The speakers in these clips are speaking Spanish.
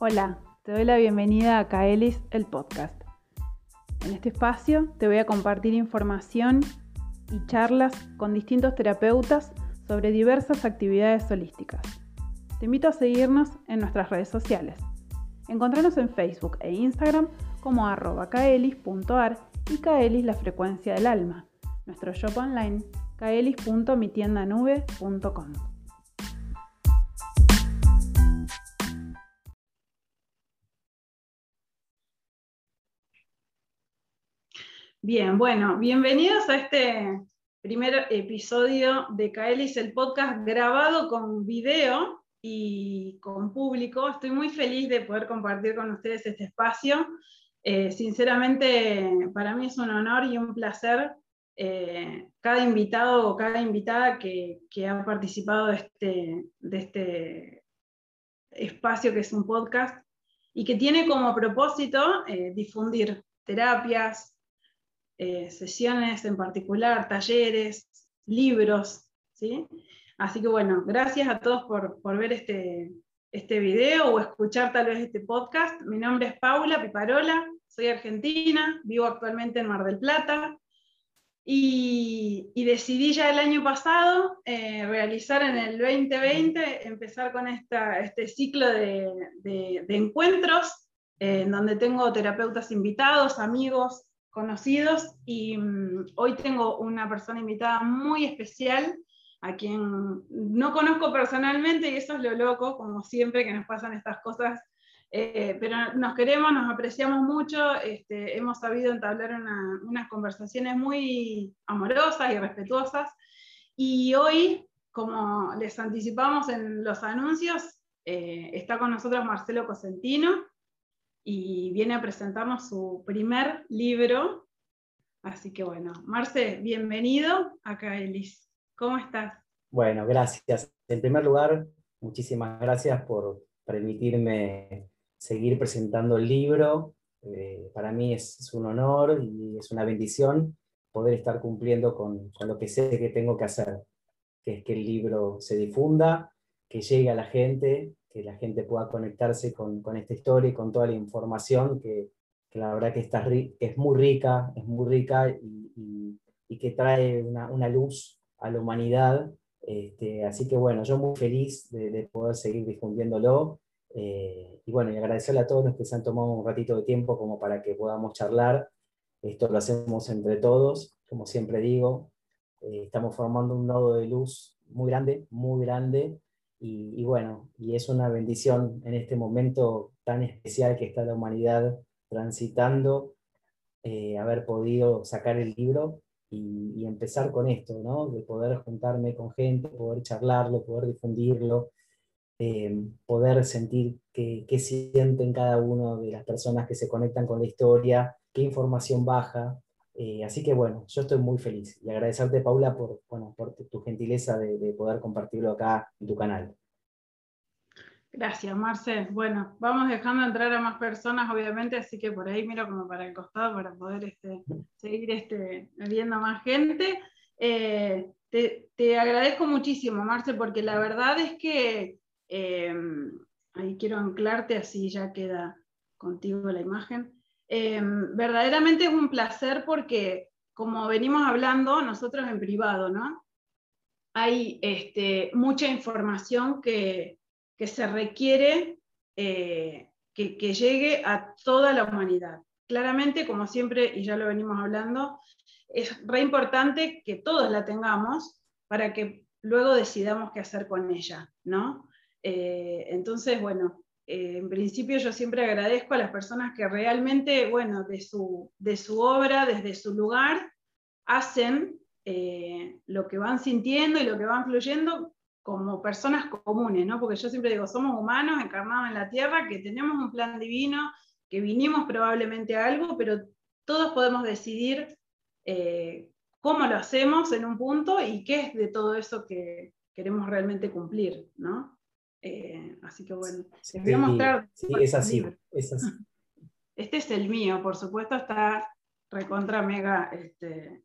Hola, te doy la bienvenida a Kaelis, el podcast. En este espacio te voy a compartir información y charlas con distintos terapeutas sobre diversas actividades holísticas. Te invito a seguirnos en nuestras redes sociales. Encontranos en Facebook e Instagram como arroba kaelis.ar y kaelis la frecuencia del alma. Nuestro shop online kaelis.mitiendanube.com. Bien, bueno, bienvenidos a este primer episodio de Kaelis, el podcast grabado con video y con público. Estoy muy feliz de poder compartir con ustedes este espacio. Eh, sinceramente, para mí es un honor y un placer eh, cada invitado o cada invitada que, ha participado de este, de este espacio que es un podcast y que tiene como propósito eh, difundir terapias, eh, sesiones en particular, talleres, libros, ¿sí? Así que bueno, gracias a todos por, ver este, este video o escuchar tal vez este podcast. Mi nombre es Paula Piparola, soy argentina, vivo actualmente en Mar del Plata y, decidí ya el año pasado eh, realizar en el 2020, empezar con esta, este ciclo de, encuentros en donde tengo terapeutas invitados, amigos, conocidos y mm, hoy tengo una persona invitada muy especial a quien no conozco personalmente y eso es lo loco, como siempre que nos pasan estas cosas, eh, pero nos queremos, nos apreciamos mucho, este, hemos sabido entablar unas conversaciones muy amorosas y respetuosas. Y hoy, como les anticipamos en los anuncios, eh, está con nosotros Marcelo Cosentino, y viene a presentarnos su primer libro. Así que bueno, Marce, bienvenido acá, Elis. ¿Cómo estás? Bueno, gracias. En primer lugar, muchísimas gracias por permitirme seguir presentando el libro. Eh, para mí es, un honor y es una bendición poder estar cumpliendo con, con, lo que sé que tengo que hacer, que es que el libro se difunda, que llegue a la gente, que la gente pueda conectarse con, con esta historia y con toda la información que, que la verdad que, está, es muy rica, es muy rica y, y, que trae una, una, luz a la humanidad. Este, así que bueno, yo muy feliz de, de poder seguir difundiéndolo. Eh, y bueno, y agradecerle a todos los que se han tomado un ratito de tiempo como para que podamos charlar. Esto lo hacemos entre todos, como siempre digo. Eh, estamos formando un nodo de luz muy grande, muy grande, y, bueno, y es una bendición en este momento tan especial que está la humanidad transitando, eh, haber podido sacar el libro y, empezar con esto, ¿no? De poder juntarme con gente, poder charlarlo, poder difundirlo, eh, poder sentir qué, sienten cada una de las personas que se conectan con la historia, qué información baja, eh, así que bueno, yo estoy muy feliz y agradecerte, Paula, por, bueno, por tu gentileza de, poder compartirlo acá en tu canal. Gracias, Marce. Bueno, vamos dejando entrar a más personas, obviamente, así que por ahí miro como para el costado para poder este, seguir este, viendo más gente. Eh, te, agradezco muchísimo, Marce, porque la verdad es que eh, ahí quiero anclarte, así ya queda contigo la imagen. Em, verdaderamente es un placer porque, como venimos hablando nosotros en privado, ¿no? Hay este, mucha información que, se requiere eh, que, llegue a toda la humanidad. Claramente, como siempre, y ya lo venimos hablando, es re importante que todos la tengamos para que luego decidamos qué hacer con ella, ¿no? Eh, entonces, bueno, eh, en principio yo siempre agradezco a las personas que realmente, bueno, de su, de su obra, desde su lugar, hacen eh, lo que van sintiendo y lo que van fluyendo como personas comunes, ¿no? Porque yo siempre digo, somos humanos encarnados en la tierra, que tenemos un plan divino, que vinimos probablemente a algo, pero todos podemos decidir eh, cómo lo hacemos en un punto y qué es de todo eso que queremos realmente cumplir, ¿no? Eh, así que bueno, les voy a mostrar. Sí, es así, Este es el mío, por supuesto, está recontra mega este,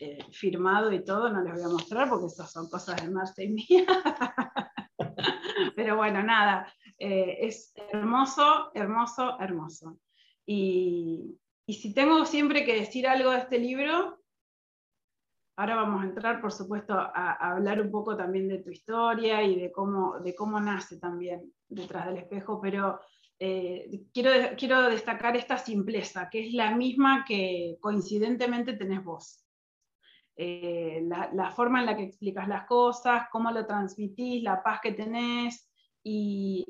eh, firmado y todo, no les voy a mostrar porque esas son cosas de Marta y mía. Pero bueno, nada, eh, es hermoso, hermoso, hermoso. Y, y si tengo siempre que decir algo de este libro, ahora vamos a entrar, por supuesto, a, hablar un poco también de tu historia y de cómo, nace también detrás del espejo, pero eh, quiero, quiero destacar esta simpleza, que es la misma que coincidentemente tenés vos. Eh, la, la, forma en la que explicas las cosas, cómo lo transmitís, la paz que tenés y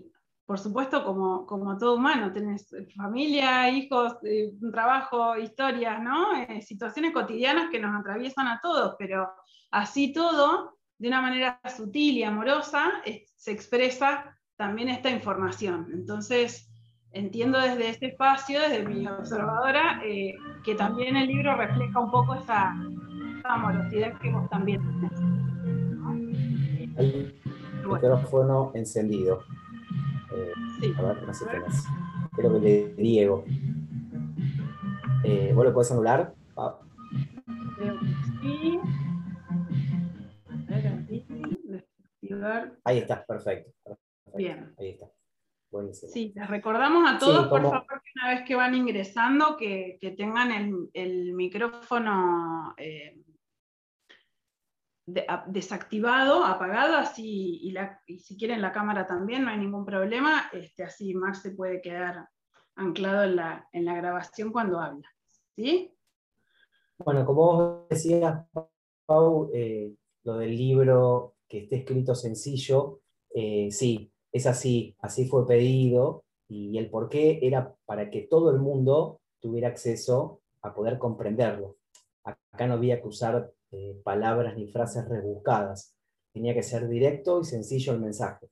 por supuesto, como, todo humano, tenés familia, hijos, eh, trabajo, historias, ¿no? Eh, situaciones cotidianas que nos atraviesan a todos, pero así todo, de una manera sutil y amorosa, se expresa también esta información. Entonces, entiendo desde este espacio, desde mi observadora, eh, que también el libro refleja un poco esa, amorosidad que vos también tenés. El micrófono encendido. Sí. A ver, no sé qué más. Creo que le Diego. Eh, ¿Vos lo podés anular? Ah. sí. Ahí está, perfecto, Bien. Ahí está. Buenísimo. Sí, les recordamos a todos, por favor, que una vez que van ingresando, que, que tengan el, el micrófono eh, desactivado, apagado, así, y, si quieren la cámara también, no hay ningún problema, este, así Max se puede quedar anclado en la, en la grabación cuando habla. ¿Sí? Bueno, como vos decías, Pau, eh, lo del libro que esté escrito sencillo, eh, sí, es así, así fue pedido, y el por qué era para que todo el mundo tuviera acceso a poder comprenderlo. Acá no había que usar eh, palabras ni frases rebuscadas. Tenía que ser directo y sencillo el mensaje.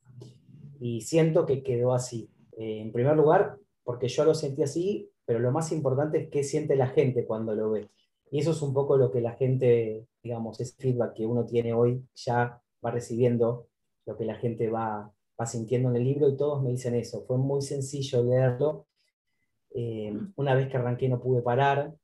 Y siento que quedó así. Eh, en primer lugar, porque yo lo sentí así, pero lo más importante es qué siente la gente cuando lo ve. Y eso es un poco lo que la gente, digamos, ese feedback que uno tiene hoy, ya va recibiendo, lo que la gente va, va sintiendo en el libro y todos me dicen eso. Fue muy sencillo leerlo. Eh, una vez que arranqué no pude parar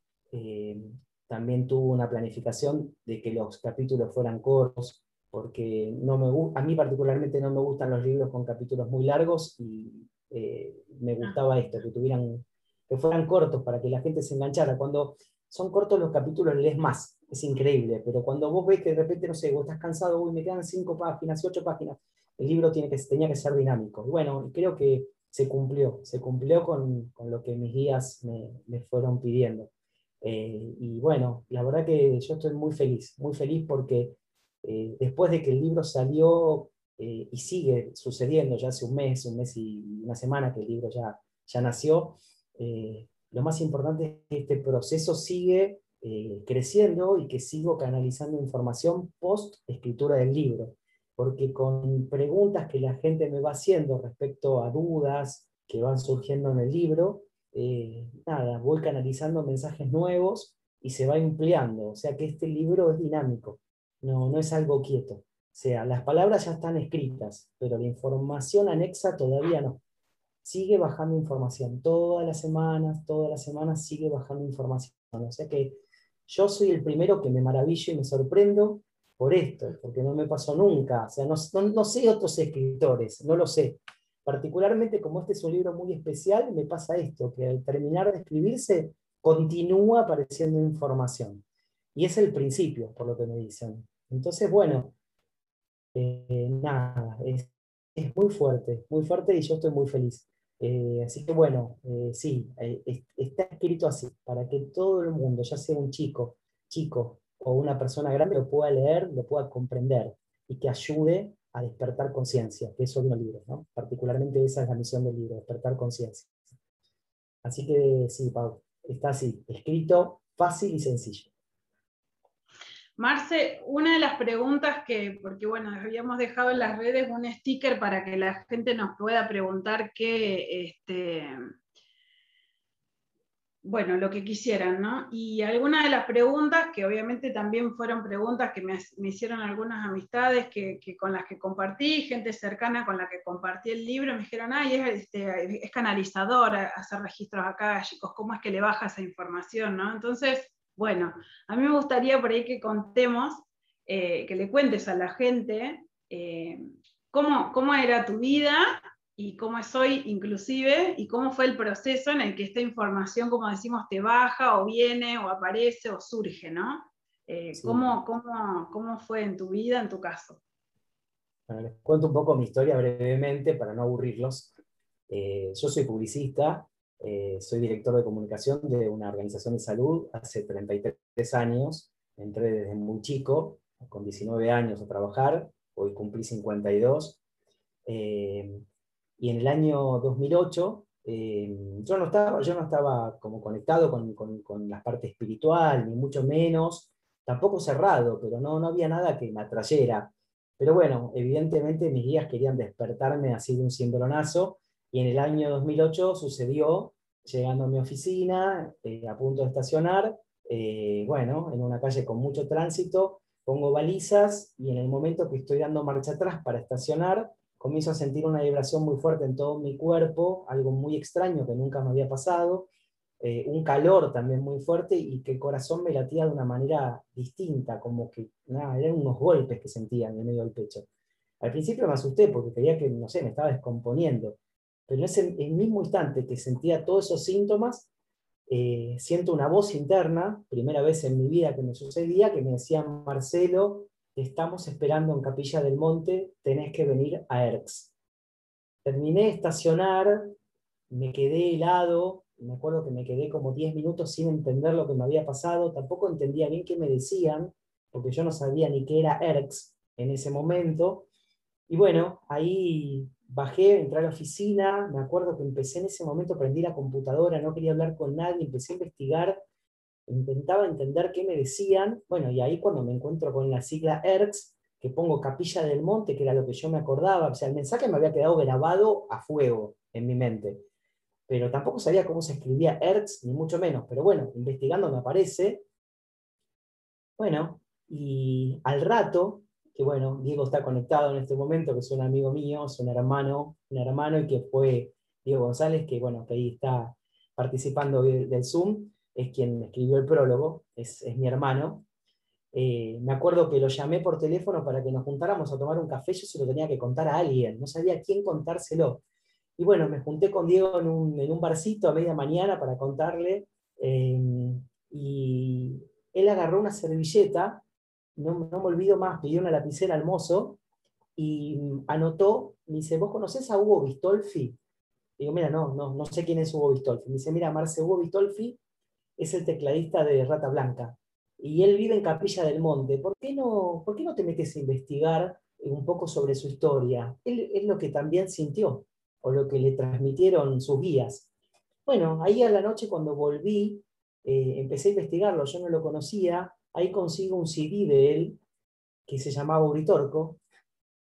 también tuvo una planificación de que los capítulos fueran cortos, porque no me, a mí particularmente no me gustan los libros con capítulos muy largos y eh, me ah. gustaba esto, que, tuvieran, que fueran cortos para que la gente se enganchara. Cuando son cortos los capítulos lees más, es increíble, pero cuando vos ves que de repente, no sé, vos estás cansado, uy, me quedan cinco páginas, ocho páginas, el libro tiene que, tenía que ser dinámico. Y bueno, creo que se cumplió, se cumplió con, con lo que mis guías me, me fueron pidiendo. Eh, y bueno, la verdad que yo estoy muy feliz, muy feliz porque eh, después de que el libro salió eh, y sigue sucediendo ya hace un mes, un mes y una semana que el libro ya, ya nació, lo más importante es que este proceso sigue creciendo y que sigo canalizando información post escritura del libro, porque con preguntas que la gente me va haciendo respecto a dudas que van surgiendo en el libro, eh, nada, voy canalizando mensajes nuevos y se va empleando. O sea que este libro es dinámico, no, no es algo quieto. O sea, las palabras ya están escritas, pero la información anexa todavía no. Sigue bajando información, todas las semanas, todas las semanas sigue bajando información. O sea que yo soy el primero que me maravillo y me sorprendo por esto, porque no me pasó nunca. O sea, no, no, no sé otros escritores, no lo sé. Particularmente como este es un libro muy especial, me pasa esto, que al terminar de escribirse continúa apareciendo información. Y es el principio, por lo que me dicen. Entonces, bueno, eh, nada, es, muy fuerte, muy fuerte y yo estoy muy feliz. Eh, así que bueno, eh, sí, está escrito así, para que todo el mundo, ya sea un chico, chico o una persona grande, lo pueda leer, lo pueda comprender y que ayude a despertar conciencia, que eso es un libro, ¿no? Particularmente esa es la misión del libro, despertar conciencia. Así que sí, Pau, está así, escrito fácil y sencillo. Marce, una de las preguntas que, porque bueno, habíamos dejado en las redes un sticker para que la gente nos pueda preguntar qué, este, bueno, lo que quisieran, ¿no? Y algunas de las preguntas, que obviamente también fueron preguntas que me, hicieron algunas amistades que, con las que compartí, gente cercana con la que compartí el libro, me dijeron, ay, es, este, es canalizador hacer registros acá, chicos, ¿cómo es que le baja esa información, ¿no? Entonces, bueno, a mí me gustaría por ahí que contemos, eh, que le cuentes a la gente eh, cómo, cómo era tu vida y cómo es hoy inclusive, y cómo fue el proceso en el que esta información, como decimos, te baja o viene o aparece o surge, ¿no? Eh, ¿cómo, cómo, fue en tu vida, en tu caso? Bueno, les cuento un poco mi historia brevemente para no aburrirlos. Eh, yo soy publicista, eh, soy director de comunicación de una organización de salud hace 33 años. Entré desde muy chico, con 19 años a trabajar, hoy cumplí 52. Y en el año 2008 eh, yo, no estaba, yo no estaba como conectado con, con, con, la parte espiritual, ni mucho menos, tampoco cerrado, pero no, no había nada que me atrayera. Pero bueno, evidentemente mis guías querían despertarme así de un cimbronazo, y en el año 2008 sucedió, llegando a mi oficina, eh, a punto de estacionar, eh, bueno, en una calle con mucho tránsito, pongo balizas y en el momento que estoy dando marcha atrás para estacionar, comienzo a sentir una vibración muy fuerte en todo mi cuerpo, algo muy extraño que nunca me había pasado, eh, un calor también muy fuerte y que el corazón me latía de una manera distinta, como que nada, eran unos golpes que sentía en el medio del pecho. Al principio me asusté porque creía que, no sé, me estaba descomponiendo, pero en ese mismo instante que sentía todos esos síntomas, eh, siento una voz interna, primera vez en mi vida que me sucedía, que me decía, Marcelo, estamos esperando en Capilla del Monte, tenés que venir a Erx. Terminé de estacionar, me quedé helado, me acuerdo que me quedé como 10 minutos sin entender lo que me había pasado, tampoco entendía bien qué me decían, porque yo no sabía ni qué era ERX en ese momento. Y bueno, ahí bajé, entré a la oficina, me acuerdo que empecé en ese momento, prendí la computadora, no quería hablar con nadie, empecé a investigar intentaba entender qué me decían, bueno, y ahí cuando me encuentro con la sigla ERX, que pongo Capilla del Monte, que era lo que yo me acordaba, o sea, el mensaje me había quedado grabado a fuego en mi mente, pero tampoco sabía cómo se escribía ERX, ni mucho menos, pero bueno, investigando me aparece. Bueno, y al rato, que bueno, Diego está conectado en este momento, que es un amigo mío, es un hermano, un hermano, y que fue Diego González, que bueno, que ahí está participando del Zoom, es quien escribió el prólogo, es, mi hermano. Eh, me acuerdo que lo llamé por teléfono para que nos juntáramos a tomar un café, yo se lo tenía que contar a alguien, no sabía quién contárselo. Y bueno, me junté con Diego en un, barcito a media mañana para contarle, eh, y él agarró una servilleta, no, no, me olvido más, pidió una lapicera al mozo, y anotó, me dice, ¿vos conocés a Hugo Bistolfi? Digo, mira, no, no, no sé quién es Hugo Bistolfi. Me dice, mira, Marce, Hugo Bistolfi es el tecladista de Rata Blanca. Y él vive en Capilla del Monte. ¿Por qué no, por qué no te metes a investigar un poco sobre su historia? Él es lo que también sintió, o lo que le transmitieron sus guías. Bueno, ahí a la noche cuando volví, eh, empecé a investigarlo, yo no lo conocía, ahí consigo un CD de él que se llamaba Uritorco,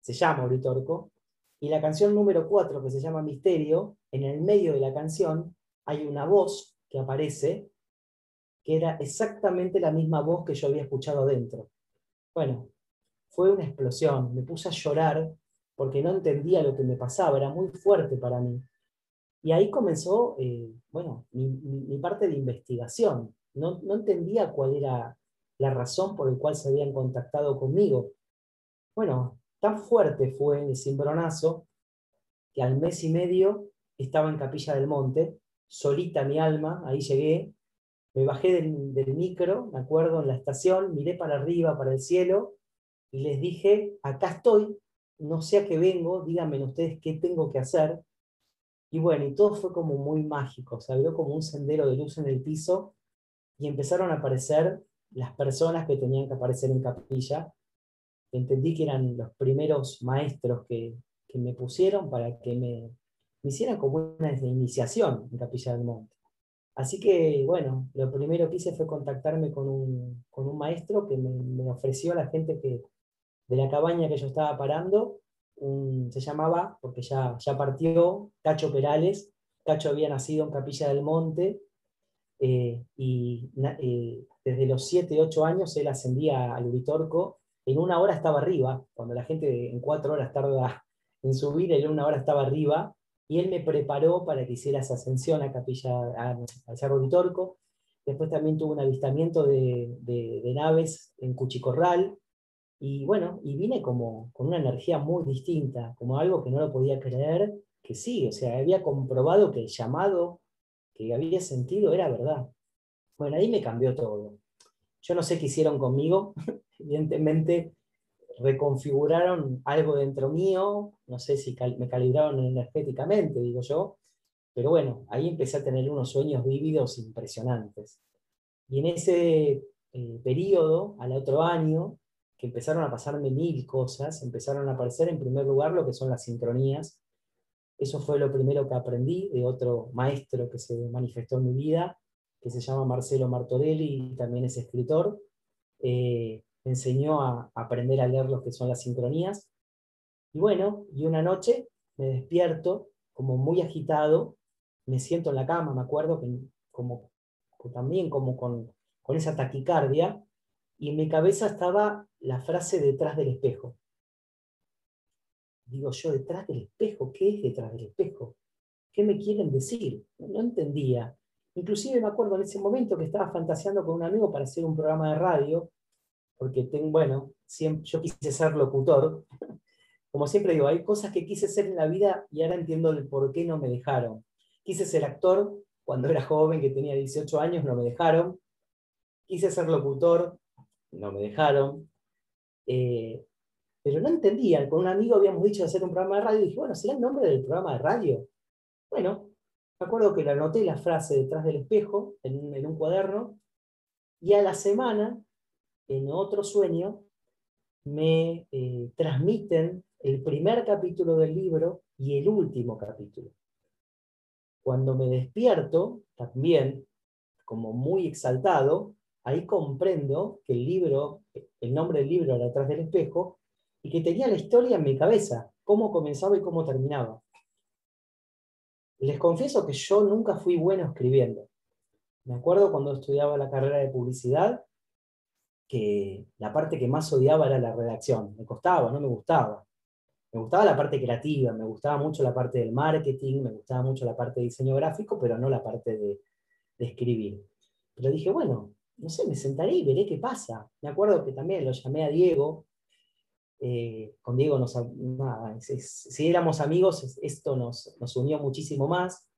se llama Uritorco, y la canción número 4, que se llama Misterio, en el medio de la canción hay una voz que aparece que era exactamente la misma voz que yo había escuchado adentro. Bueno, fue una explosión, me puse a llorar porque no entendía lo que me pasaba, era muy fuerte para mí. Y ahí comenzó, eh, bueno, mi, parte de investigación. No, no entendía cuál era la razón por la cual se habían contactado conmigo. Bueno, tan fuerte fue el cimbronazo que al mes y medio estaba en Capilla del Monte, solita mi alma, ahí llegué, me bajé del, micro, me acuerdo, en la estación, miré para arriba, para el cielo, y les dije, acá estoy, no sé a qué vengo, díganme ustedes qué tengo que hacer. Y bueno, y todo fue como muy mágico, se abrió como un sendero de luz en el piso y empezaron a aparecer las personas que tenían que aparecer en capilla. Entendí que eran los primeros maestros que, me pusieron para que me, me hicieran como una iniciación en Capilla del Monte. Así que, bueno, lo primero que hice fue contactarme con un, con un maestro que me, ofreció a la gente que, de la cabaña que yo estaba parando, se llamaba, porque ya, ya partió, Cacho Perales. Cacho había nacido en Capilla del Monte eh, y eh, desde los 7, 8 años él ascendía al Uritorco. En una hora estaba arriba, cuando la gente en cuatro horas tarda en subir, en una hora estaba arriba y él me preparó para que hiciera esa ascensión a Capilla, al Cerro Vitorco. Después también tuve un avistamiento de, de, naves en Cuchicorral, y bueno, y vine como con una energía muy distinta, como algo que no lo podía creer, que sí, o sea, había comprobado que el llamado que había sentido era verdad. Bueno, ahí me cambió todo. Yo no sé qué hicieron conmigo, evidentemente reconfiguraron algo dentro mío, no sé si me calibraron energéticamente, digo yo, pero bueno, ahí empecé a tener unos sueños vívidos impresionantes. Y en ese eh, periodo, al otro año, que empezaron a pasarme mil cosas, empezaron a aparecer en primer lugar lo que son las sincronías. Eso fue lo primero que aprendí de otro maestro que se manifestó en mi vida, que se llama Marcelo Martorelli y también es escritor. Eh, me enseñó a, aprender a leer lo que son las sincronías. Y bueno, y una noche me despierto como muy agitado, me siento en la cama, me acuerdo que como, también como con, con esa taquicardia, y en mi cabeza estaba la frase detrás del espejo. Digo yo, detrás del espejo, ¿qué es detrás del espejo? ¿Qué me quieren decir? No entendía. Inclusive me acuerdo en ese momento que estaba fantaseando con un amigo para hacer un programa de radio, porque tengo, bueno, yo quise ser locutor. Como siempre digo, hay cosas que quise ser en la vida y ahora entiendo el por qué no me dejaron. Quise ser actor cuando era joven, que tenía 18 años, no me dejaron. Quise ser locutor, no me dejaron. Eh, pero no entendía. Con un amigo habíamos dicho de hacer un programa de radio y dije, bueno, ¿será el nombre del programa de radio? Bueno, me acuerdo que le anoté la frase detrás del espejo en, un cuaderno y a la semana, en otro sueño, me eh, transmiten el primer capítulo del libro y el último capítulo. Cuando me despierto, también como muy exaltado, ahí comprendo que el libro, el nombre del libro era detrás del espejo, y que tenía la historia en mi cabeza, cómo comenzaba y cómo terminaba. Les confieso que yo nunca fui bueno escribiendo. Me acuerdo cuando estudiaba la carrera de publicidad, que la parte que más odiaba era la redacción. Me costaba, no me gustaba. Me gustaba la parte creativa, me gustaba mucho la parte del marketing, me gustaba mucho la parte de diseño gráfico, pero no la parte de, escribir. Pero dije, bueno, no sé, me sentaré y veré qué pasa. Me acuerdo que también lo llamé a Diego, eh, con Diego nos, si éramos amigos, esto nos, nos, unió muchísimo más,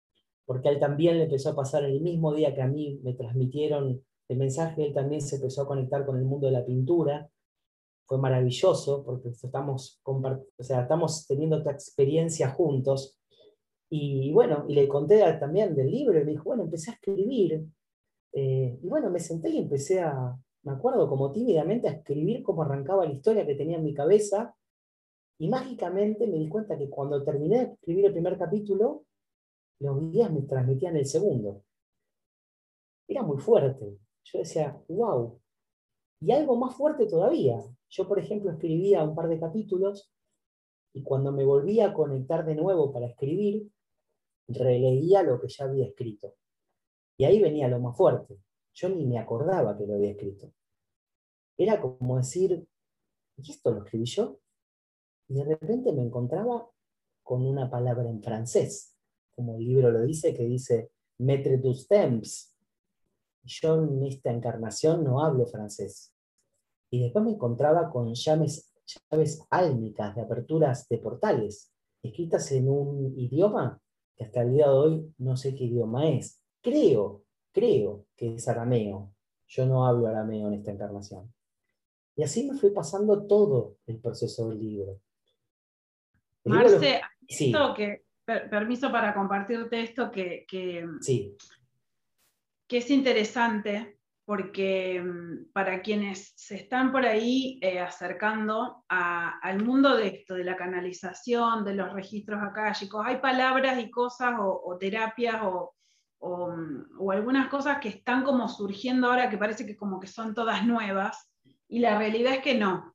porque a él también le empezó a pasar el mismo día que a mí me transmitieron el mensaje, él también se empezó a conectar con el mundo de la pintura. Fue maravilloso, porque estamos, o sea, estamos teniendo esta experiencia juntos. Y bueno, y le conté también del libro, y me dijo, bueno, empecé a escribir. Eh, y bueno, me senté y empecé a, me acuerdo como tímidamente a escribir cómo arrancaba la historia que tenía en mi cabeza, y mágicamente me di cuenta que cuando terminé de escribir el primer capítulo, los días me transmitían el segundo. Era muy fuerte. Yo decía, wow. Y algo más fuerte todavía. Yo, por ejemplo, escribía un par de capítulos y cuando me volvía a conectar de nuevo para escribir, releía lo que ya había escrito. Y ahí venía lo más fuerte. Yo ni me acordaba que lo había escrito. Era como decir, ¿y esto lo escribí yo? Y de repente me encontraba con una palabra en francés, como el libro lo dice, que dice, metre tus temps. Yo en esta encarnación no hablo francés. Y después me encontraba con llaves, llaves álmicas de aperturas de portales, escritas en un idioma que hasta el día de hoy no sé qué idioma es. Creo creo que es arameo. Yo no hablo arameo en esta encarnación. Y así me fui pasando todo el proceso del libro. Marce, que, permiso para compartirte esto que, que, sí. Que es interesante porque mm, para quienes se están por ahí eh, acercando al mundo de esto, de la canalización, de los registros chicos, hay palabras y cosas o terapias o, o, algunas cosas que están como surgiendo ahora que parece que como que son todas nuevas, y la realidad es que no.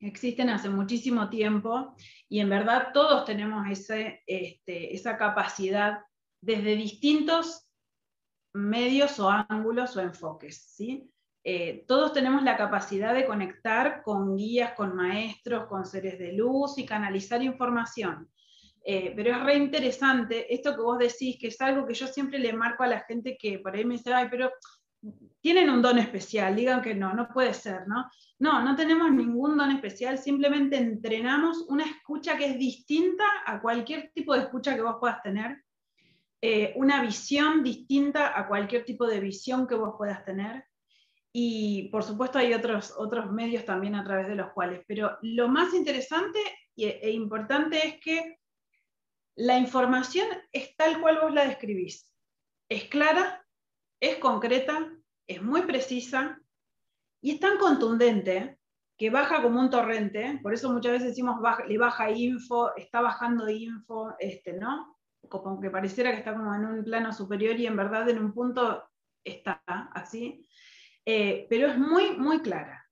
Existen hace muchísimo tiempo y en verdad todos tenemos ese, este, esa capacidad desde distintos medios o ángulos o enfoques. ¿sí? Eh, todos tenemos la capacidad de conectar con guías, con maestros, con seres de luz y canalizar información. Eh, pero es re interesante esto que vos decís, que es algo que yo siempre le marco a la gente que por ahí me dice, ay, pero tienen un don especial, digan que no, no puede ser, ¿no? No, no tenemos ningún don especial, simplemente entrenamos una escucha que es distinta a cualquier tipo de escucha que vos puedas tener, eh, una visión distinta a cualquier tipo de visión que vos puedas tener. Y por supuesto hay otros, otros medios también a través de los cuales, pero lo más interesante e importante es que la información es tal cual vos la describís. Es clara, es concreta, es muy precisa y es tan contundente que baja como un torrente, por eso muchas veces decimos le baja info, está bajando info, este, ¿no? Como que pareciera que está como en un plano superior y en verdad en un punto está así, eh, pero es muy, muy clara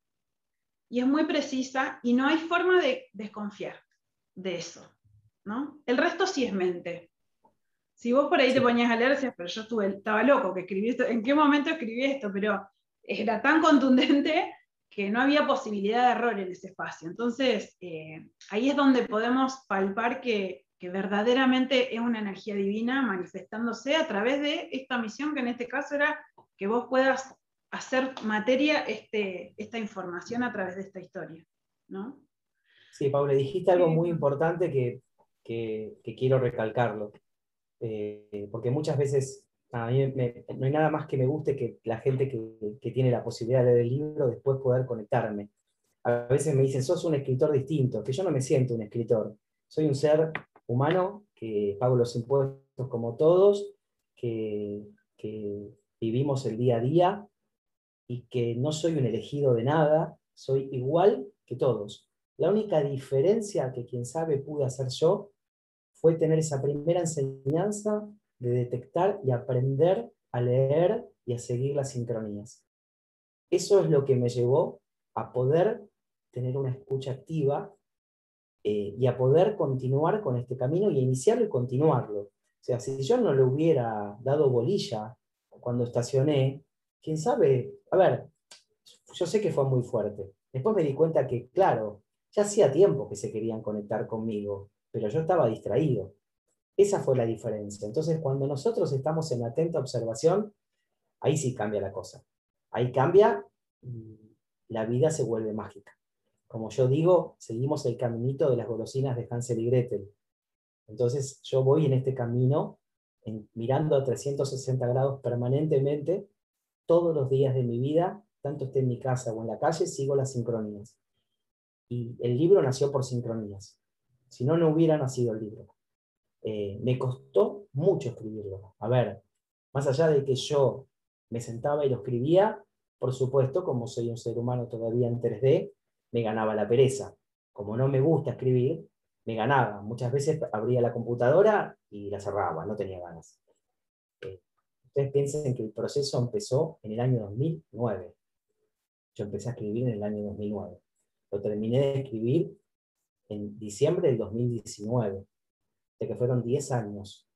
y es muy precisa y no hay forma de desconfiar de eso, ¿no? El resto sí es mente. Si vos por ahí te ponías a leer, decías, pero yo estuve, estaba loco que escribí esto, ¿en qué momento escribí esto? Pero era tan contundente que no había posibilidad de error en ese espacio. Entonces, eh, ahí es donde podemos palpar que, verdaderamente es una energía divina manifestándose a través de esta misión, que en este caso era que vos puedas hacer materia este, esta información a través de esta historia. ¿no? Sí, Paula, dijiste algo muy importante que, que quiero recalcarlo. Eh, porque muchas veces a mí no hay nada más que me guste que la gente que, tiene la posibilidad de leer el libro después poder conectarme. A veces me dicen, sos un escritor distinto, que yo no me siento un escritor, soy un ser humano que pago los impuestos como todos, que, que vivimos el día a día y que no soy un elegido de nada, soy igual que todos. La única diferencia que quien sabe pude hacer yo fue tener esa primera enseñanza de detectar y aprender a leer y a seguir las sincronías. Eso es lo que me llevó a poder tener una escucha activa eh, y a poder continuar con este camino y iniciarlo y continuarlo. O sea, si yo no le hubiera dado bolilla cuando estacioné, quién sabe, a ver, yo sé que fue muy fuerte. Después me di cuenta que, claro, ya hacía tiempo que se querían conectar conmigo, pero yo estaba distraído. Esa fue la diferencia. Entonces, cuando nosotros estamos en atenta observación, ahí sí cambia la cosa. Ahí cambia, la vida se vuelve mágica. Como yo digo, seguimos el caminito de las golosinas de Hansel y Gretel. Entonces, yo voy en este camino, mirando a 360 grados permanentemente, todos los días de mi vida, tanto esté en mi casa o en la calle, sigo las sincronías. Y el libro nació por sincronías. Si no, no hubiera nacido el libro. Eh, me costó mucho escribirlo. A ver, más allá de que yo me sentaba y lo escribía, por supuesto, como soy un ser humano todavía en 3D, me ganaba la pereza. Como no me gusta escribir, me ganaba. Muchas veces abría la computadora y la cerraba, no tenía ganas. Eh, ustedes piensen que el proceso empezó en el año 2009. Yo empecé a escribir en el año 2009. Lo terminé de escribir en diciembre del 2019, de que fueron 10 años.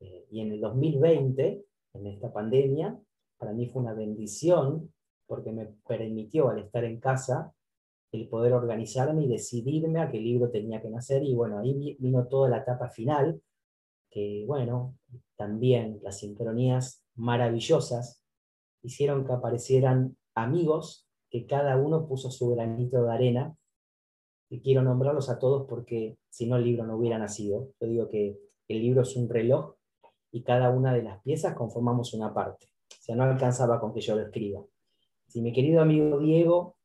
Eh, y en el 2020, en esta pandemia, para mí fue una bendición porque me permitió al estar en casa el poder organizarme y decidirme a qué libro tenía que nacer. Y bueno, ahí vino toda la etapa final, que bueno, también las sincronías maravillosas hicieron que aparecieran amigos que cada uno puso su granito de arena y quiero nombrarlos a todos porque si no el libro no hubiera nacido. Yo digo que el libro es un reloj y cada una de las piezas conformamos una parte. O sea, no alcanzaba con que yo lo escriba. Si mi querido amigo Diego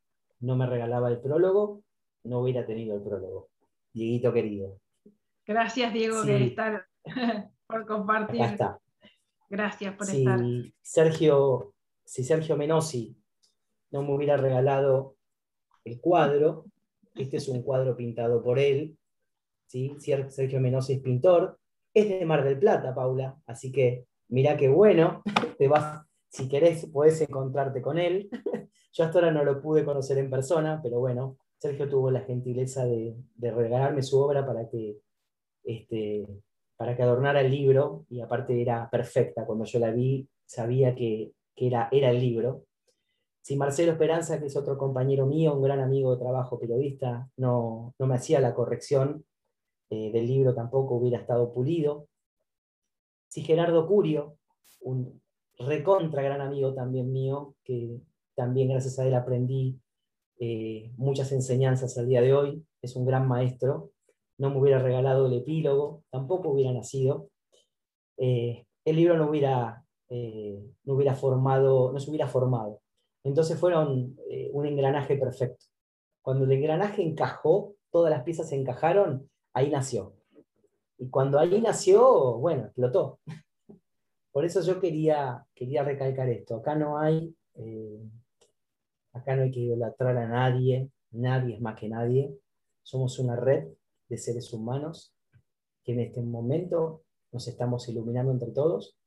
no me regalaba el prólogo, no hubiera tenido el prólogo. Dieguito querido. Gracias, Diego, estar, por compartir. está. Gracias por estar. Sergio, si Sergio Menosi no me hubiera regalado el cuadro, este es un cuadro pintado por él. ¿sí? Sergio Menosi es pintor. Es de Mar del Plata, Paula. Así que mira qué bueno. Te vas, si querés, podés encontrarte con él. Yo hasta ahora no lo pude conocer en persona, pero bueno, Sergio tuvo la gentileza de, regalarme su obra para que, este, para que adornara el libro. Y aparte era perfecta. Cuando yo la vi, sabía que, que era, era el libro si Marcelo Esperanza, que es otro compañero mío, un gran amigo de trabajo periodista, no, me hacía la corrección eh, del libro tampoco hubiera estado pulido. Si Gerardo Curio, un recontra gran amigo también mío, que también gracias a él aprendí eh, muchas enseñanzas al día de hoy, es un gran maestro, no me hubiera regalado el epílogo, tampoco hubiera nacido, eh, el libro no hubiera, eh, no hubiera formado, no se hubiera formado. Entonces fueron un engranaje perfecto. Cuando el engranaje encajó, todas las piezas se encajaron, ahí nació. Y cuando ahí nació, bueno, explotó. Por eso yo quería, quería recalcar esto. Acá no hay, acá no hay que idolatrar a nadie, nadie es más que nadie. Somos una red de seres humanos que en este momento nos estamos iluminando entre todos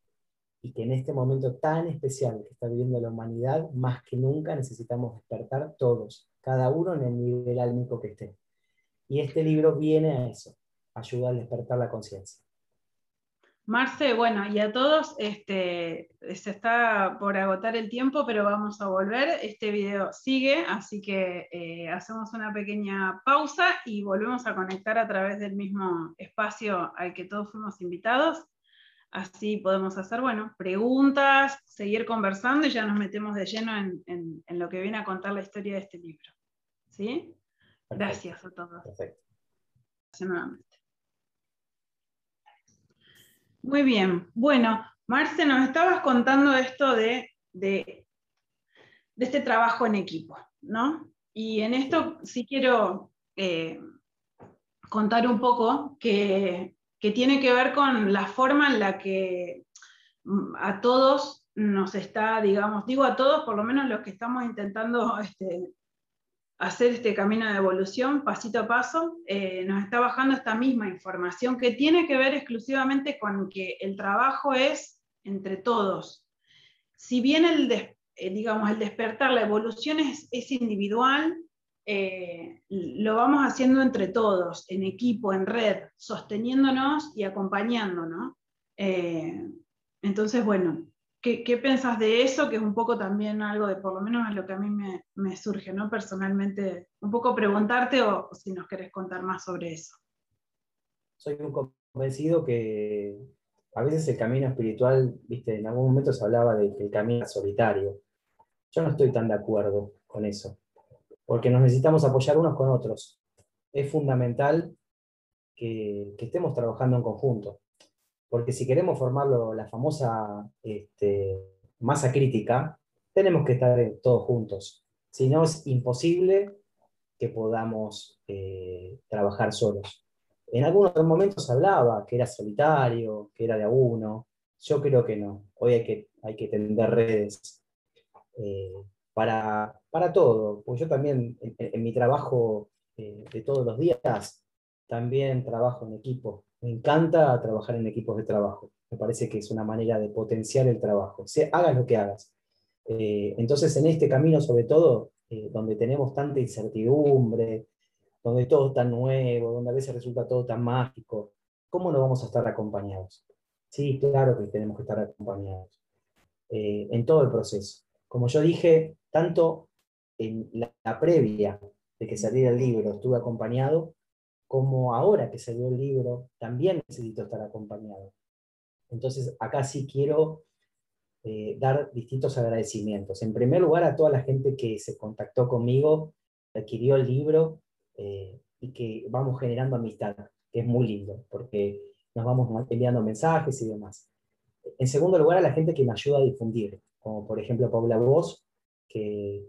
y que en este momento tan especial que está viviendo la humanidad, más que nunca necesitamos despertar todos, cada uno en el nivel álmico que esté. Y este libro viene a eso, ayuda a despertar la conciencia. Marce, bueno, y a todos, este, se está por agotar el tiempo, pero vamos a volver. Este video sigue, así que eh, hacemos una pequeña pausa y volvemos a conectar a través del mismo espacio al que todos fuimos invitados. Así podemos hacer, bueno, preguntas, seguir conversando y ya nos metemos de lleno en, en, lo que viene a contar la historia de este libro. ¿Sí? Gracias a todos. Perfecto. Nuevamente. Muy bien. Bueno, Marce, nos estabas contando esto de, de, este trabajo en equipo, ¿no? Y en esto sí quiero eh, contar un poco que, que, tiene que ver con la forma en la que mm, a todos nos está, digamos, digo a todos, por lo menos los que estamos intentando este, hacer este camino de evolución pasito a paso, eh, nos está bajando esta misma información que tiene que ver exclusivamente con que el trabajo es entre todos. Si bien el, eh, digamos, el despertar, la evolución es, individual, eh, lo vamos haciendo entre todos, en equipo, en red, sosteniéndonos y acompañándonos. entonces, bueno, ¿Qué, piensas de eso? Que es un poco también algo de, por lo menos lo que a mí me, surge, ¿no? Personalmente, un poco preguntarte o, si nos querés contar más sobre eso. Soy un convencido que a veces el camino espiritual, viste, en algún momento se hablaba de que el camino es solitario. Yo no estoy tan de acuerdo con eso, porque nos necesitamos apoyar unos con otros. Es fundamental que estemos trabajando en conjunto porque si queremos formar la famosa este, masa crítica, tenemos que estar todos juntos. Si no, es imposible que podamos eh, trabajar solos. En algunos momentos hablaba que era solitario, que era de a uno. Yo creo que no. Hoy hay que, hay que tender redes eh, para, para, todo. Porque yo también, en, mi trabajo eh, de todos los días, también trabajo en equipo. Me encanta trabajar en equipos de trabajo. Me parece que es una manera de potenciar el trabajo. hagas lo que hagas. Eh, entonces, en este camino, sobre todo, eh, donde tenemos tanta incertidumbre, donde todo es tan nuevo, donde a veces resulta todo tan mágico, ¿cómo no vamos a estar acompañados? Sí, claro que tenemos que estar acompañados eh, en todo el proceso. Como yo dije, tanto en la previa de que saliera el libro estuve acompañado, como ahora que salió el libro, también necesito estar acompañado. Entonces, acá sí quiero eh, dar distintos agradecimientos. En primer lugar, a toda la gente que se contactó conmigo, adquirió el libro eh, y que vamos generando amistad, que es muy lindo, porque nos vamos enviando mensajes y demás. En segundo lugar, a la gente que me ayuda a difundir, como por ejemplo Paula Vos, que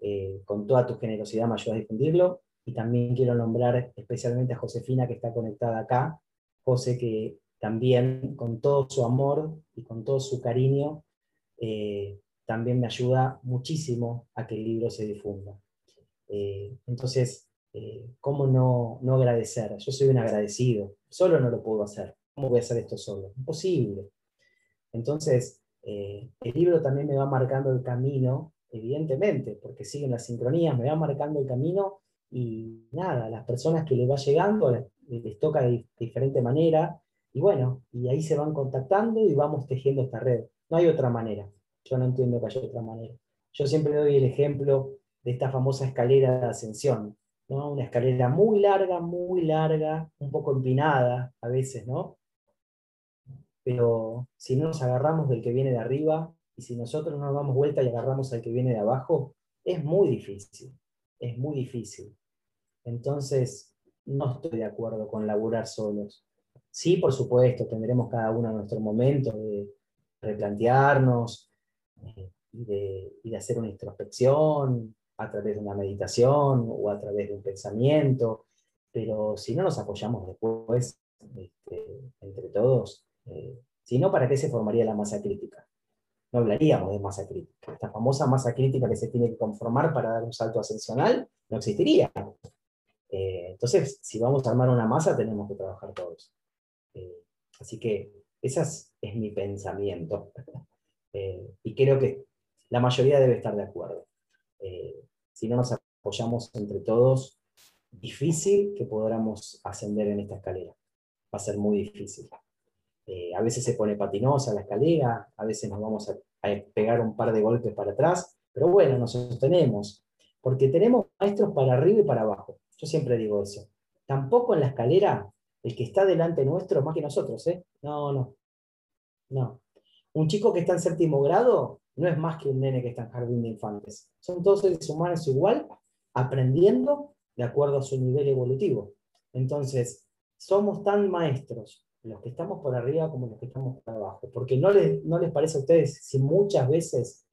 eh, con toda tu generosidad me ayuda a difundirlo, y también quiero nombrar especialmente a Josefina que está conectada acá, José que también con todo su amor y con todo su cariño eh, también me ayuda muchísimo a que el libro se difunda. Eh, entonces, eh, ¿cómo no, no agradecer? Yo soy un agradecido, solo no lo puedo hacer. ¿Cómo voy a hacer esto solo? Imposible. Entonces, el libro también me va marcando el camino, evidentemente, porque siguen las sincronías, me va marcando el camino y nada, las personas que les va llegando les, toca de diferente manera y bueno, y ahí se van contactando y vamos tejiendo esta red. No hay otra manera. Yo no entiendo que haya otra manera. Yo siempre doy el ejemplo de esta famosa escalera de ascensión, ¿no? Una escalera muy larga, muy larga, un poco empinada a veces, ¿no? Pero si no nos agarramos del que viene de arriba, y si nosotros no nos damos vuelta y agarramos al que viene de abajo, es muy difícil, es muy difícil. Entonces, no estoy de acuerdo con laburar solos. Sí, por supuesto, tendremos cada uno nuestro momento de replantearnos eh, y, de, hacer una introspección a través de una meditación o a través de un pensamiento, pero si no nos apoyamos después este, entre todos, eh, si no, ¿para qué se formaría la masa crítica? No hablaríamos de masa crítica. Esta famosa masa crítica que se tiene que conformar para dar un salto ascensional no existiría. Eh, entonces, si vamos a armar una masa, tenemos que trabajar todos. Eh, así que ese es, mi pensamiento. y creo que la mayoría debe estar de acuerdo. si no nos apoyamos entre todos, difícil que podamos ascender en esta escalera. Va a ser muy difícil. Eh, a veces se pone patinosa la escalera, a veces nos vamos a, pegar un par de golpes para atrás, pero bueno, nos sostenemos, porque tenemos maestros para arriba y para abajo. Yo siempre digo eso. Tampoco en la escalera el que está delante nuestro es más que nosotros, ¿eh? No, no. No. Un chico que está en séptimo grado no es más que un nene que está en jardín de infantes. Son todos seres humanos igual, aprendiendo de acuerdo a su nivel evolutivo. Entonces, somos tan maestros los que estamos por arriba como los que estamos por abajo, porque no les, no les parece a ustedes si muchas veces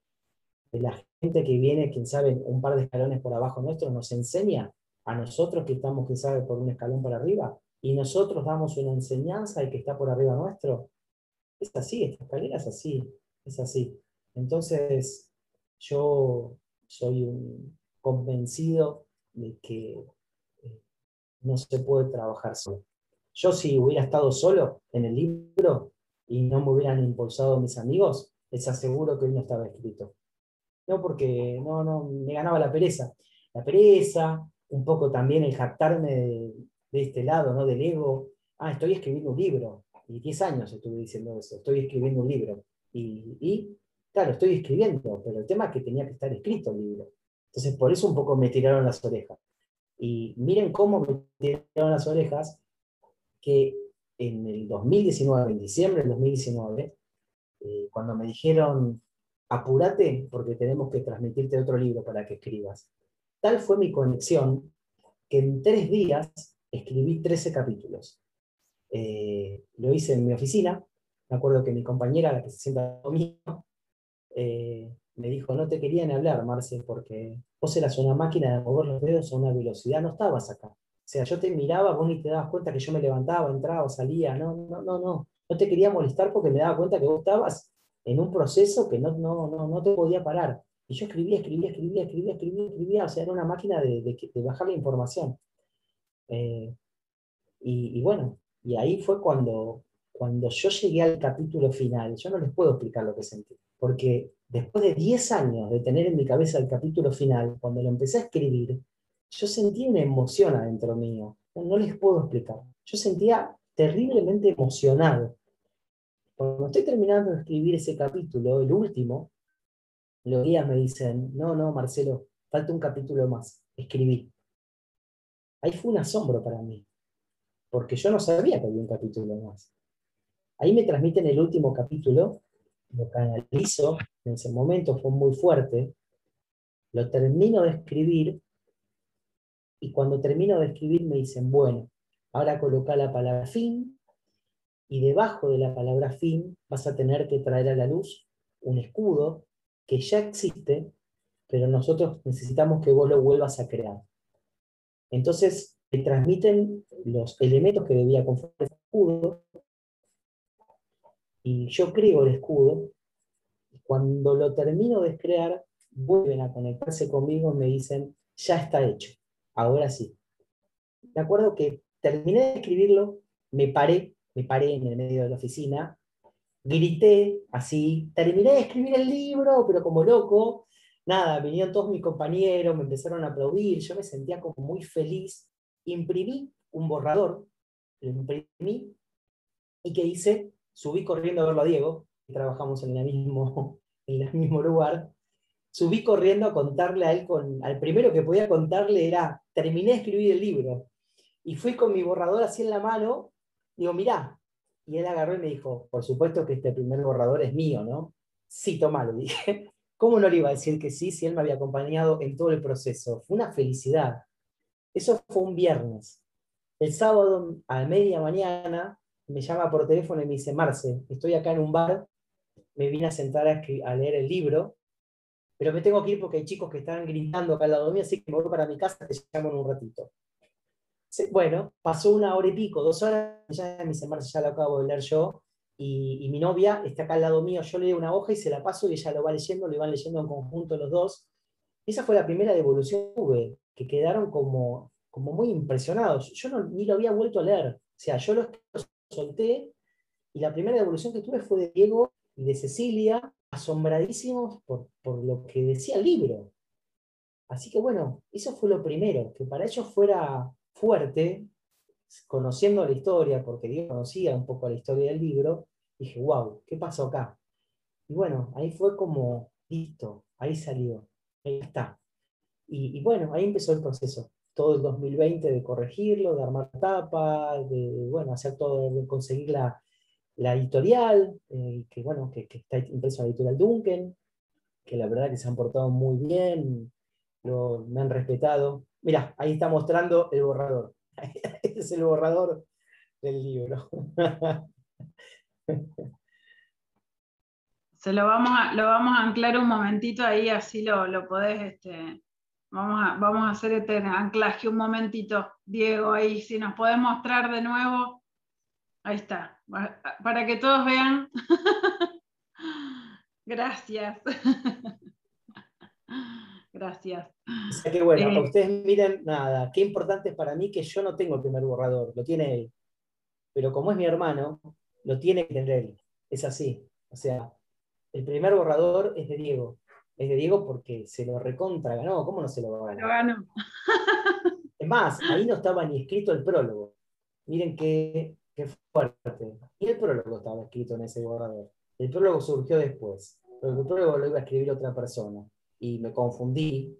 la gente que viene, quien sabe, un par de escalones por abajo nuestro, nos enseña a nosotros que estamos, quien sabe, por un escalón por arriba, y nosotros damos una enseñanza al que está por arriba nuestro. Es así, esta escalera es así, es así. Entonces, yo soy un convencido de que eh, no se puede trabajar solo. Yo si hubiera estado solo en el libro y no me hubieran impulsado mis amigos, les aseguro que hoy no estaba escrito. No porque no, no, me ganaba la pereza. La pereza, un poco también el jactarme de, este lado, ¿no? Del ego. Ah, estoy escribiendo un libro. Y 10 años estuve diciendo eso. Estoy escribiendo un libro. Y, y, claro, estoy escribiendo, pero el tema es que tenía que estar escrito el libro. Entonces, por eso un poco me tiraron las orejas. Y miren cómo me tiraron las orejas, que en el 2019, en diciembre del 2019, eh, cuando me dijeron, apúrate porque tenemos que transmitirte otro libro para que escribas. Tal fue mi conexión que en tres días escribí 13 capítulos. Eh, lo hice en mi oficina, me acuerdo que mi compañera, la que se sienta conmigo, eh, me dijo, no te querían hablar, Marce, porque vos eras una máquina de mover los dedos a una velocidad, no estabas acá. Sea, yo te miraba, vos ni te dabas cuenta que yo me levantaba, entraba, salía, no, no, no, no. No te quería molestar porque me daba cuenta que vos estabas en un proceso que no, no, no, no te podía parar. Y yo escribía, escribía, escribía, escribía, escribía, escribía, o sea, era una máquina de, de, bajar la información. Eh, y, y, bueno, y ahí fue cuando, cuando yo llegué al capítulo final, yo no les puedo explicar lo que sentí, porque después de 10 años de tener en mi cabeza el capítulo final, cuando lo empecé a escribir, yo sentí una emoción adentro mío. No les puedo explicar. Yo sentía terriblemente emocionado. Cuando estoy terminando de escribir ese capítulo, el último, los guías me dicen, no, no, Marcelo, falta un capítulo más. Escribí. Ahí fue un asombro para mí, porque yo no sabía que había un capítulo más. Ahí me transmiten el último capítulo, lo canalizo, en ese momento fue muy fuerte, lo termino de escribir y cuando termino de escribir me dicen, bueno, ahora coloca la palabra fin y debajo de la palabra fin vas a tener que traer a la luz un escudo que ya existe, pero nosotros necesitamos que vos lo vuelvas a crear. Entonces, me transmiten los elementos que debía conformar el escudo y yo creo el escudo. Cuando lo termino de crear, vuelven a conectarse conmigo y me dicen, ya está hecho ahora sí. Me acuerdo que terminé de escribirlo, me paré, me paré en el medio de la oficina, grité así, terminé de escribir el libro, pero como loco, nada, vinieron todos mis compañeros, me empezaron a aplaudir, yo me sentía como muy feliz, imprimí un borrador, lo imprimí, y que hice, subí corriendo a verlo a Diego, que trabajamos en el mismo, en el mismo lugar, subí corriendo a contarle a él, con, al primero que podía contarle era, terminé de escribir el libro. Y fui con mi borrador así en la mano, digo, mirá. Y él agarró y me dijo, por supuesto que este primer borrador es mío, ¿no? sí, toma, le dije. ¿Cómo no le iba a decir que sí si él me había acompañado en todo el proceso? Fue una felicidad. Eso fue un viernes. El sábado a media mañana me llama por teléfono y me dice, Marce, estoy acá en un bar, me vine a sentar a, leer el libro, pero me tengo que ir porque hay chicos que están gritando acá al lado mío, así que me voy para mi casa, te llamo en un ratito. Bueno, pasó una hora y pico, dos horas, ya dice, Marce, ya lo acabo de leer yo, y, mi novia está acá al lado mío, yo le doy una hoja y se la paso y ella lo va leyendo, lo van leyendo en conjunto los dos. Esa fue la primera devolución que tuve, que quedaron como, como muy impresionados. Yo no, ni lo había vuelto a leer. O sea, yo lo solté y la primera devolución que tuve fue de Diego y de Cecilia, asombradísimos por, por lo que decía el libro. Así que bueno, eso fue lo primero, que para ellos fuera fuerte conociendo la historia, porque Dios conocía un poco la historia del libro, dije, wow, ¿qué pasó acá? Y bueno, ahí fue como, listo, ahí salió, ahí está. Y, bueno, ahí empezó el proceso, todo el 2020 de corregirlo, de armar tapas, de, bueno, hacer todo, de conseguir la, editorial, eh, que bueno, que, está impreso en la editorial Duncan, que la verdad que se han portado muy bien, lo, me han respetado. Mira, ahí está mostrando el borrador. Es el borrador del libro. Se lo vamos a, lo vamos a anclar un momentito ahí, así lo, lo podés, este, vamos, a, vamos a hacer este anclaje un momentito, Diego, ahí, si nos podés mostrar de nuevo. Ahí está, para que todos vean. Gracias. Gracias. O sea que bueno, eh, ustedes miren, nada, qué importante es para mí que yo no tengo el primer borrador, lo tiene él. Pero como es mi hermano, lo tiene que tener él. Es así. O sea, el primer borrador es de Diego. Es de Diego porque se lo recontra ganó. ¿Cómo no se lo ganó? Lo ganó. Es más, ahí no estaba ni escrito el prólogo. Miren qué, qué fuerte. Y el prólogo estaba escrito en ese borrador. El prólogo surgió después. Pero el prólogo lo iba a escribir otra persona y me confundí,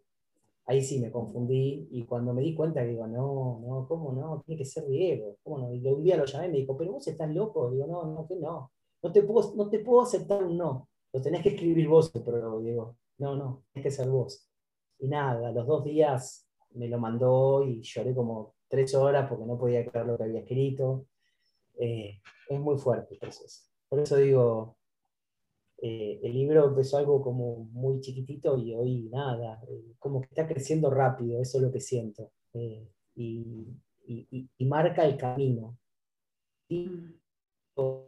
ahí sí me confundí, y cuando me di cuenta, digo, no, no, ¿cómo no? Tiene que ser Diego, ¿cómo no? Y un día lo llamé me dijo, pero vos estás loco, digo, no, no, que no, no te puedo, no te puedo aceptar un no, lo tenés que escribir vos, pero digo, no, no, tienes que ser vos. Y nada, los dos días me lo mandó y lloré como tres horas porque no podía creer lo que había escrito. Eh, es muy fuerte el proceso. Por eso digo, eh, el libro empezó algo como muy chiquitito y hoy nada, eh, como que está creciendo rápido, eso es lo que siento. Y, marca el camino. No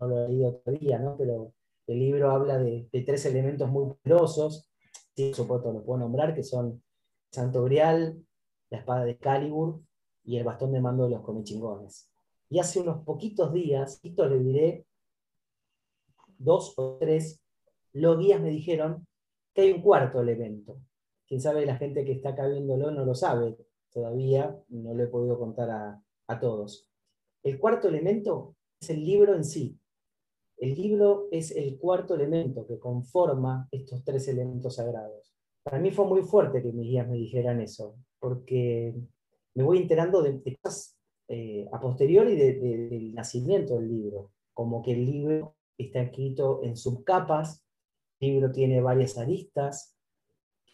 lo he leído todavía, ¿no? pero el libro habla de, tres elementos muy poderosos, sí, supuesto lo puedo nombrar, que son Santo Grial, la espada de Calibur y el bastón de mando de los comechingones. Y hace unos poquitos días, esto le diré dos o tres, los guías me dijeron que hay un cuarto elemento. Quién sabe, la gente que está acá viéndolo no lo sabe todavía, no lo he podido contar a, a todos. El cuarto elemento es el libro en sí. El libro es el cuarto elemento que conforma estos tres elementos sagrados. Para mí fue muy fuerte que mis guías me dijeran eso, porque me voy enterando de, cosas eh, a posteriori del nacimiento del libro, como que el libro está escrito en subcapas, el libro tiene varias aristas,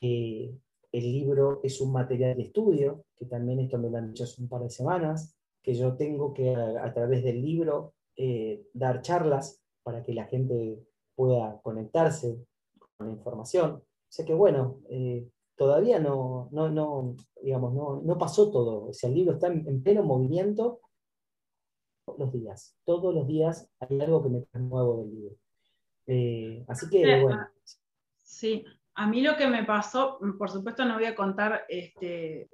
el libro es un material de estudio, que también esto me lo han dicho hace un par de semanas, que yo tengo que a, través del libro eh, dar charlas para que la gente pueda conectarse con la información. O sea que bueno, eh, todavía no, no, no, digamos, no, no pasó todo. O sea, el libro está en pleno movimiento los días. Todos los días hay algo que me nuevo del libro. Eh, así que, bueno. Sí, a mí lo que me pasó, por supuesto no voy a contar este,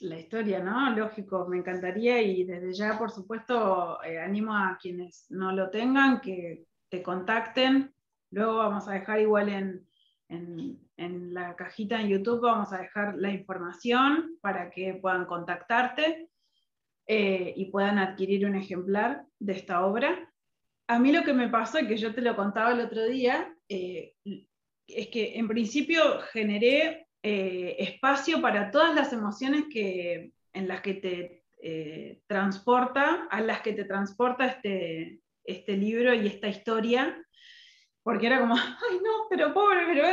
la historia, ¿no? Lógico, me encantaría y desde ya, por supuesto, eh, animo a quienes no lo tengan que te contacten. Luego vamos a dejar igual en, en la cajita en YouTube, vamos a dejar la información para que puedan contactarte. Eh, y puedan adquirir un ejemplar de esta obra. A mí lo que me pasó, y que yo te lo contaba el otro día, eh, es que en principio generé eh, espacio para todas las emociones que, en las que te transporta, a las que te transporta este, este libro y esta historia, porque era como, ay no, pero pobre, pero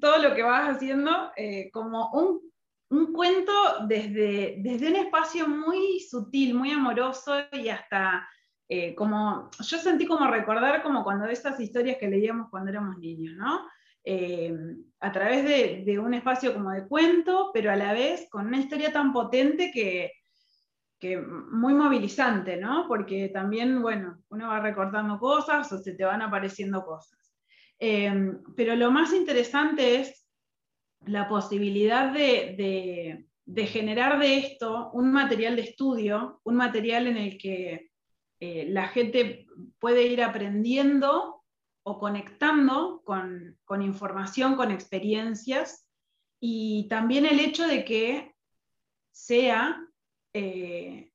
todo lo que vas haciendo, eh, como un, cuento desde, desde un espacio muy sutil, muy amoroso y hasta eh, como, yo sentí como recordar como cuando esas historias que leíamos cuando éramos niños, ¿no? Eh, a través de, un espacio como de cuento, pero a la vez con una historia tan potente que, que muy movilizante, ¿no? Porque también, bueno, uno va recordando cosas o se te van apareciendo cosas. Eh, pero lo más interesante es la posibilidad de, generar de esto un material de estudio, un material en el que eh, la gente puede ir aprendiendo o conectando con, información, con experiencias, y también el hecho de que sea eh,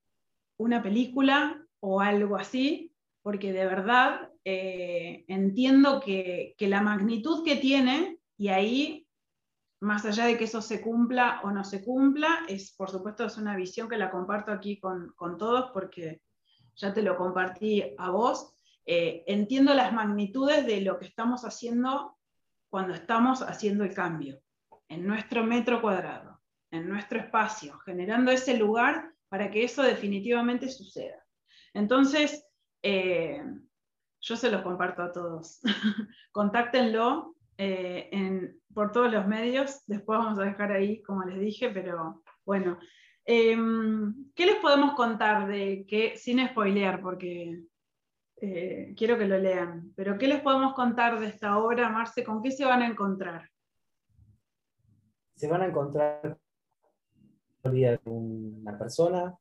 una película o algo así, porque de verdad eh, entiendo que, la magnitud que tiene, y ahí, más allá de que eso se cumpla o no se cumpla, es por supuesto es una visión que la comparto aquí con, con todos, porque ya te lo compartí a vos, eh, entiendo las magnitudes de lo que estamos haciendo cuando estamos haciendo el cambio, en nuestro metro cuadrado, en nuestro espacio, generando ese lugar para que eso definitivamente suceda. Entonces, eh, yo se los comparto a todos. Contáctenlo eh, por todos los medios, después vamos a dejar ahí, como les dije, pero bueno. Em, ¿Qué les podemos contar de que, sin spoilear, porque eh, quiero que lo lean. Pero ¿qué les podemos contar de esta obra, Marce? ¿Con qué se van a encontrar? Se van a encontrar una persona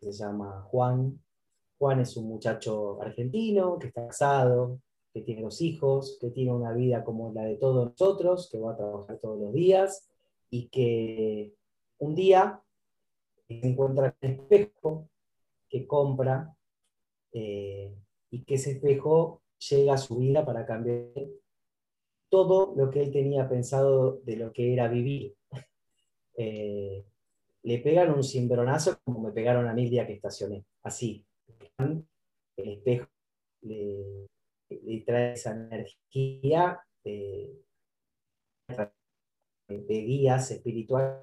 que se llama Juan. Juan es un muchacho argentino que está casado, que tiene dos hijos, que tiene una vida como la de todos nosotros, que va a trabajar todos los días y que un día encuentra el espejo que compra eh, y que ese espejo llega a su vida para cambiar todo lo que él tenía pensado de lo que era vivir. Eh, le pegan un cimbronazo como me pegaron a mí el día que estacioné, así. El espejo le, trae esa energía de, de guías espirituales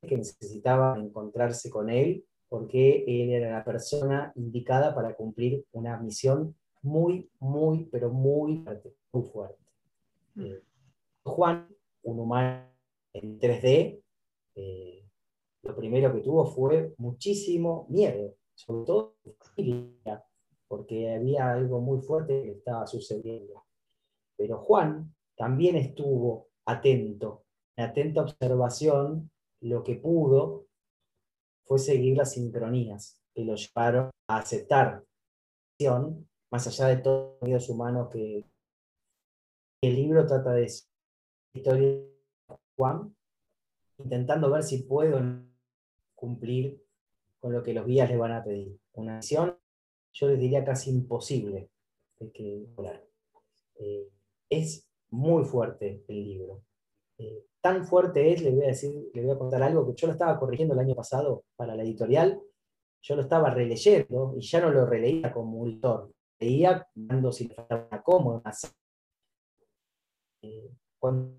que necesitaban encontrarse con él porque él era la persona indicada para cumplir una misión muy, muy, pero muy fuerte. Muy fuerte. Mm. Eh, Juan, un humano en 3D, eh, lo primero que tuvo fue muchísimo miedo, sobre todo porque había algo muy fuerte que estaba sucediendo. Pero Juan también estuvo atento, en atenta observación, lo que pudo fue seguir las sincronías que lo llevaron a aceptar más allá de todos los medios humanos que el libro trata de historia de Juan, intentando ver si puedo cumplir con lo que los guías le van a pedir. Una misión, yo les diría casi imposible de que eh, es muy fuerte el libro. Eh, tan fuerte es, le voy a decir, le voy a contar algo que yo lo estaba corrigiendo el año pasado para la editorial, yo lo estaba releyendo y ya no lo releía como un lector, leía cuando si faltaba cómoda. Eh, cuando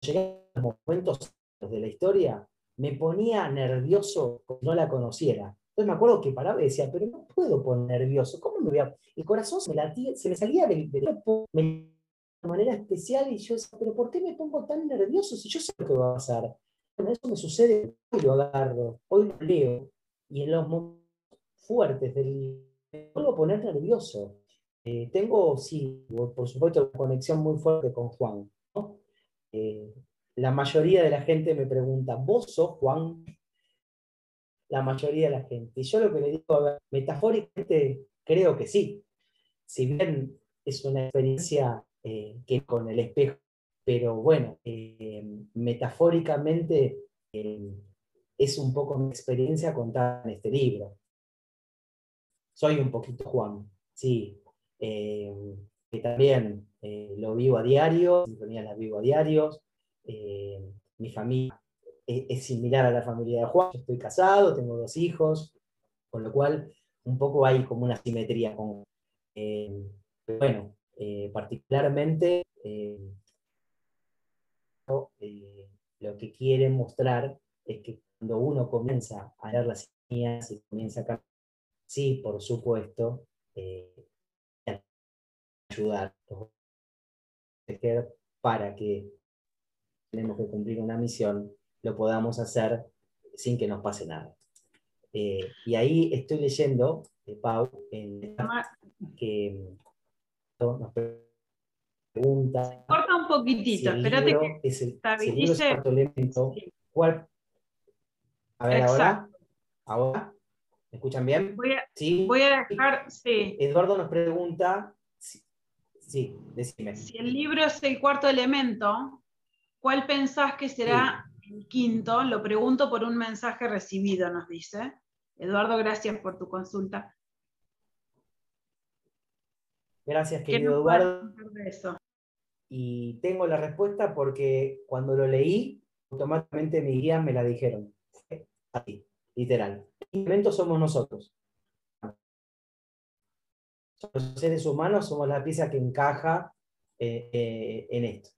llegué a los momentos de la historia, me ponía nervioso como no la conociera. Entonces me acuerdo que paraba y decía, pero no puedo poner nervioso, ¿cómo me voy a...? El corazón se me, se me salía del, cuerpo, manera especial y yo decía, pero ¿por qué me pongo tan nervioso si yo sé lo que va a pasar? Bueno, eso me sucede, hoy lo agarro, hoy lo leo y en los momentos fuertes del me vuelvo a poner nervioso. Eh, tengo, sí, por supuesto, una conexión muy fuerte con Juan. Eh, la mayoría de la gente me pregunta, ¿vos sos Juan? La mayoría de la gente. Y yo lo que le digo, a ver, metafóricamente creo que sí. Si bien es una experiencia eh, que con el espejo. Pero bueno, eh, metafóricamente eh, es un poco mi experiencia contada en este libro. Soy un poquito Juan, sí. que también lo vivo a diario, las vivo a diarios. Mi familia es, similar a la familia de Juan. Estoy casado, tengo dos hijos, con lo cual un poco hay como una simetría. Con, pero bueno, particularmente lo que quieren mostrar es que cuando uno comienza a leer las líneas y comienza a cambiar, sí, por supuesto, eh, ayudar para que tenemos que cumplir una misión, lo podamos hacer sin que nos pase nada. Eh, y ahí estoy leyendo, de Pau, en, que nos pregunta. Corta un poquitito, espérate que. Es el, elemento, ¿cuál? A ver, ahora. ¿Ahora? ¿Me escuchan bien? Voy a, ¿Sí? voy a dejar. Sí. Eduardo nos pregunta. Sí, decime. Si el libro es el cuarto elemento, ¿cuál pensás que será el quinto? Lo pregunto por un mensaje recibido, nos dice. Eduardo, gracias por tu consulta. Gracias, querido Eduardo. Y tengo la respuesta porque cuando lo leí, automáticamente mi guía me la dijeron. Así, literal. El elemento somos nosotros. Los seres humanos somos la pieza que encaja eh, eh, en esto.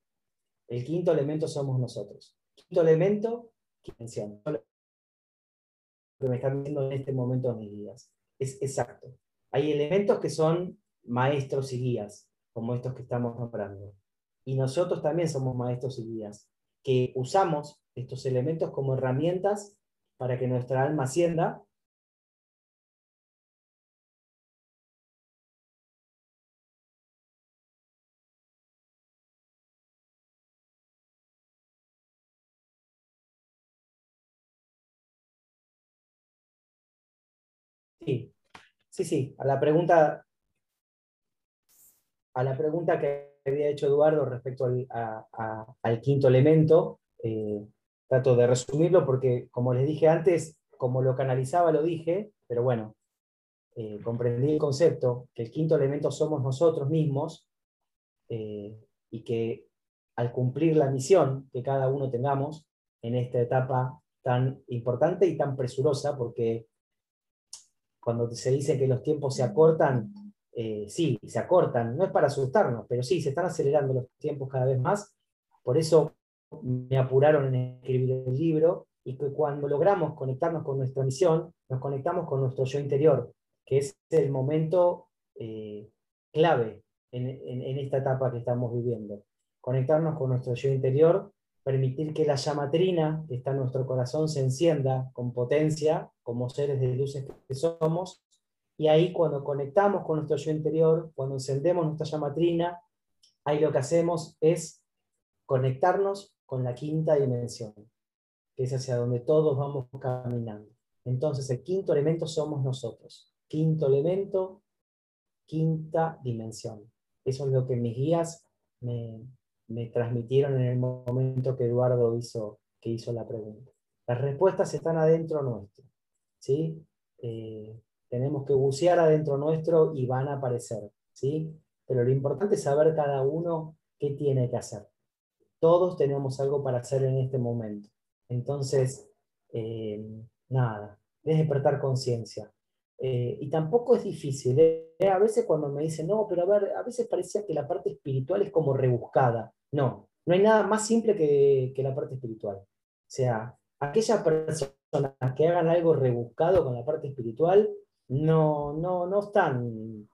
El quinto elemento somos nosotros. Quinto elemento, dimensión. Lo que me están viendo en este momento de mis vidas. Es exacto. Hay elementos que son maestros y guías, como estos que estamos nombrando. Y nosotros también somos maestros y guías, que usamos estos elementos como herramientas para que nuestra alma ascienda sí, sí. A la pregunta a la pregunta que había hecho Eduardo respecto al, quinto elemento, eh, trato de resumirlo porque, como les dije antes, como lo canalizaba lo dije, pero bueno, eh, comprendí el concepto, que el quinto elemento somos nosotros mismos eh, y que al cumplir la misión que cada uno tengamos en esta etapa tan importante y tan presurosa, porque cuando se dice que los tiempos se acortan, eh, sí, se acortan, no es para asustarnos, pero sí, se están acelerando los tiempos cada vez más, por eso me apuraron en escribir el libro, y que cuando logramos conectarnos con nuestra misión, nos conectamos con nuestro yo interior, que es el momento eh, clave en, en, esta etapa que estamos viviendo. Conectarnos con nuestro yo interior, permitir que la llama trina que está en nuestro corazón se encienda con potencia, como seres de luces que somos, y ahí cuando conectamos con nuestro yo interior, cuando encendemos nuestra llama trina, ahí lo que hacemos es conectarnos con la quinta dimensión, que es hacia donde todos vamos caminando. Entonces el quinto elemento somos nosotros. Quinto elemento, quinta dimensión. Eso es lo que mis guías me, transmitieron en el momento que Eduardo hizo, que hizo la pregunta. Las respuestas están adentro nuestro. ¿sí? Eh, tenemos que bucear adentro nuestro y van a aparecer, ¿sí? Pero lo importante es saber cada uno qué tiene que hacer. Todos tenemos algo para hacer en este momento. Entonces, eh, nada, es despertar conciencia. Eh, y tampoco es difícil. ¿eh? A veces cuando me dicen, no, pero a ver, a veces parecía que la parte espiritual es como rebuscada. No, no hay nada más simple que, que la parte espiritual. O sea, aquellas personas que hagan algo rebuscado con la parte espiritual, no, no, no están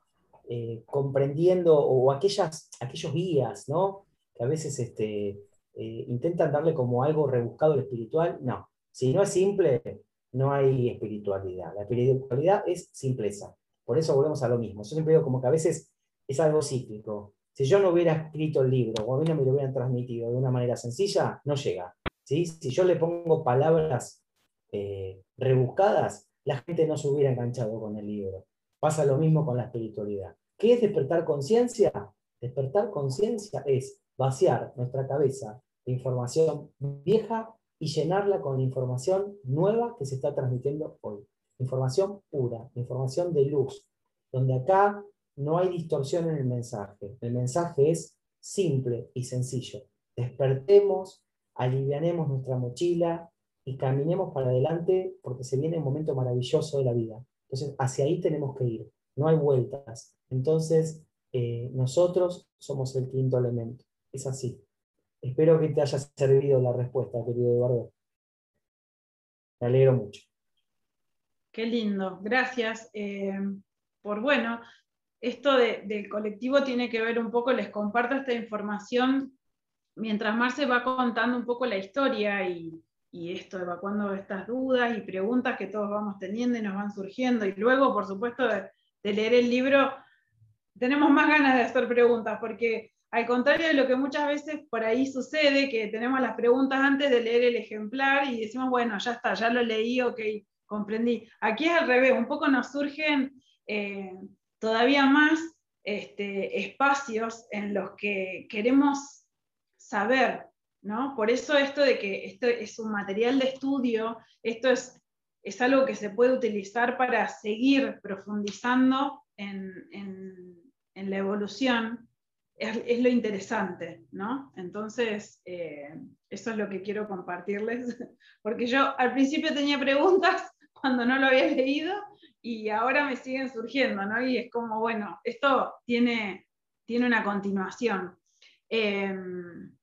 eh, comprendiendo, o aquellas, aquellos guías, ¿no? Que a veces este, eh, intentan darle como algo rebuscado al espiritual. No, si no es simple, no hay espiritualidad. La espiritualidad es simpleza. Por eso volvemos a lo mismo. Yo siempre digo como que a veces es algo cíclico. Si yo no hubiera escrito el libro o a mí no me lo hubieran transmitido de una manera sencilla, no llega. ¿sí? Si yo le pongo palabras eh, rebuscadas, la gente no se hubiera enganchado con el libro. Pasa lo mismo con la espiritualidad. ¿Qué es despertar conciencia? Despertar conciencia es vaciar nuestra cabeza de información vieja y llenarla con información nueva que se está transmitiendo hoy. Información pura, información de luz, donde acá no hay distorsión en el mensaje. El mensaje es simple y sencillo. Despertemos, alivianemos nuestra mochila, y caminemos para adelante porque se viene un momento maravilloso de la vida. Entonces, hacia ahí tenemos que ir, no hay vueltas. Entonces, eh, nosotros somos el quinto elemento, es así. Espero que te haya servido la respuesta, querido Eduardo. Me alegro mucho. Qué lindo, gracias. Eh, por bueno, esto del colectivo tiene que ver un poco, les comparto esta información mientras Marce va contando un poco la historia y, esto, evacuando estas dudas y preguntas que todos vamos teniendo y nos van surgiendo. Y luego, por supuesto, de, leer el libro, tenemos más ganas de hacer preguntas, porque al contrario de lo que muchas veces por ahí sucede, que tenemos las preguntas antes de leer el ejemplar y decimos, bueno, ya está, ya lo leí, ok, comprendí. Aquí es al revés, un poco nos surgen eh, todavía más este, espacios en los que queremos saber, ¿no? Por eso esto de que esto es un material de estudio, esto es, es algo que se puede utilizar para seguir profundizando en, la evolución, es, lo interesante, ¿no? Entonces, eh, eso es lo que quiero compartirles, porque yo al principio tenía preguntas cuando no lo había leído y ahora me siguen surgiendo, ¿no? Y es como, bueno, esto tiene, tiene una continuación. Em,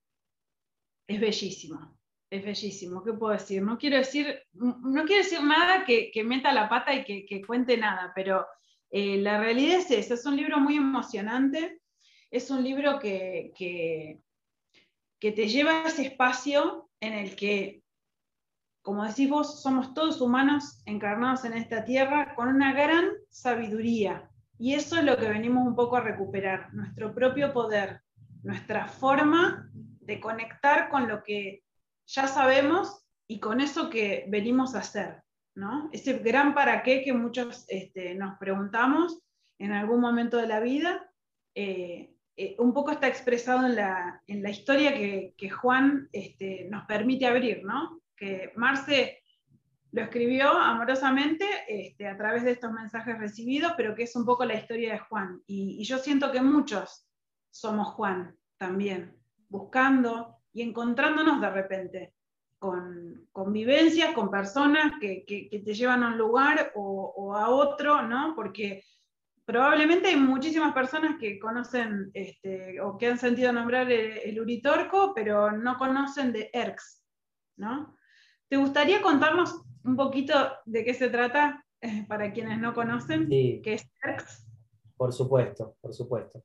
es bellísimo, es bellísimo. ¿Qué puedo decir? No quiero decir, no quiero decir nada que, meta la pata y que, cuente nada, pero eh, la realidad es esa. Es un libro muy emocionante, es un libro que, que, te lleva a ese espacio en el que como decís vos, somos todos humanos encarnados en esta tierra con una gran sabiduría. Y eso es lo que venimos un poco a recuperar, nuestro propio poder, nuestra forma de conectar con lo que ya sabemos y con eso que venimos a hacer. ¿no? Ese gran para qué que muchos este, nos preguntamos en algún momento de la vida, eh, eh, un poco está expresado en la, en la historia que, que Juan este, nos permite abrir, ¿no? que Marce lo escribió amorosamente este, a través de estos mensajes recibidos, pero que es un poco la historia de Juan. Y, yo siento que muchos somos Juan también, buscando y encontrándonos de repente con, vivencias, con personas que, te llevan a un lugar o, a otro, ¿no? Porque probablemente hay muchísimas personas que conocen este, o que han sentido nombrar el, el, Uritorco, pero no conocen de Erx, ¿no? ¿Te gustaría contarnos un poquito de qué se trata eh, para quienes no conocen? ¿Qué es ERX? Por supuesto, por supuesto.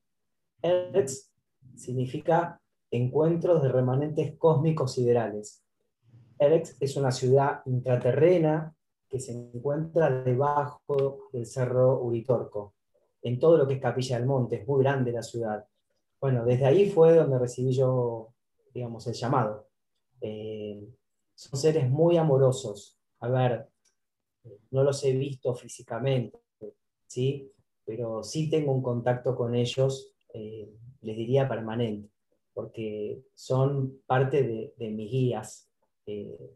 ERX significa Encuentros de Remanentes Cósmicos Siderales. ERX es una ciudad intraterrena que se encuentra debajo del cerro Uritorco, en todo lo que es Capilla del Monte, es muy grande la ciudad. Bueno, desde ahí fue donde recibí yo, digamos, el llamado. Eh, son seres muy amorosos. A ver, no los he visto físicamente, ¿sí? pero sí tengo un contacto con ellos, eh, les diría permanente, porque son parte de, mis guías, eh,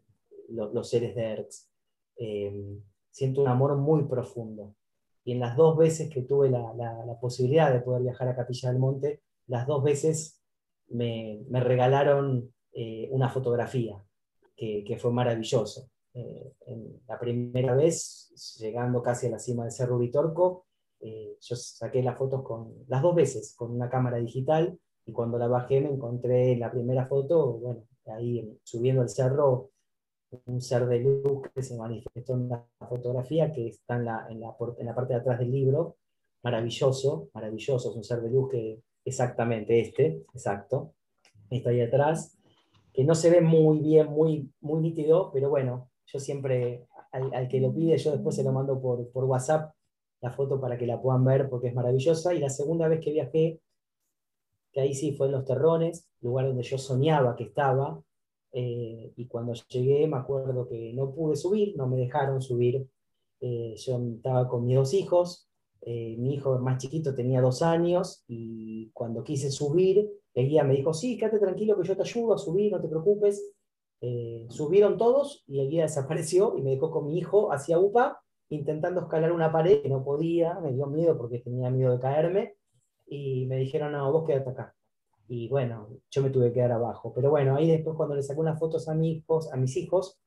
los, seres de. Eh, siento un amor muy profundo. Y en las dos veces que tuve la, posibilidad de poder viajar a Capilla del Monte, las dos veces me, me regalaron una fotografía que, fue maravilloso. Eh, la primera vez, llegando casi a la cima del Cerro Uritorco, eh, yo saqué las fotos con, las dos veces con una cámara digital y cuando la bajé me encontré en la primera foto, bueno, ahí subiendo el cerro, un ser de luz que se manifestó en la fotografía que está en la, en la, en la parte de atrás del libro, maravilloso, maravilloso, es un ser de luz que exactamente este, exacto, está ahí atrás, que no se ve muy bien, muy, muy nítido, pero bueno, yo siempre, al, que lo pide, yo después se lo mando por, por, WhatsApp la foto para que la puedan ver porque es maravillosa. Y la segunda vez que viajé, que ahí sí fue en Los Terrones, lugar donde yo soñaba que estaba, eh, y cuando llegué me acuerdo que no pude subir, no me dejaron subir. Eh, yo estaba con mis dos hijos, eh, mi hijo más chiquito tenía dos años, y cuando quise subir, el guía me dijo, sí, quédate tranquilo que yo te ayudo a subir, no te preocupes. Subieron todos y el guía desapareció y me dejó con mi hijo hacia UPA intentando escalar una pared que no podía, me dio miedo porque tenía miedo de caerme y me dijeron, no, vos quédate acá. Y bueno, yo me tuve que quedar abajo. Pero bueno, ahí después cuando le saqué unas fotos a mis hijos, a mis hijos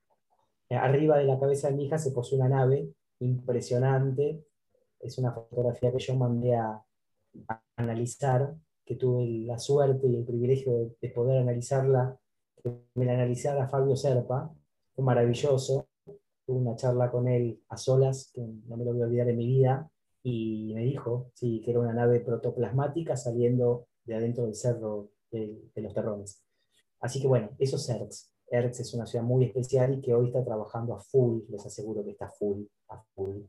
eh, arriba de la cabeza de mi hija se posó una nave impresionante. Es una fotografía que yo mandé a, analizar, que tuve la suerte y el privilegio de, poder analizarla, me la analizara Fabio Serpa, fue maravilloso. Tuve una charla con él a solas, que no me lo voy a olvidar en mi vida, y me dijo sí, que era una nave protoplasmática saliendo de adentro del cerro de, los terrones. Así que bueno, eso es ERTS. ERTS es una ciudad muy especial y que hoy está trabajando a full, les aseguro que está full, a full.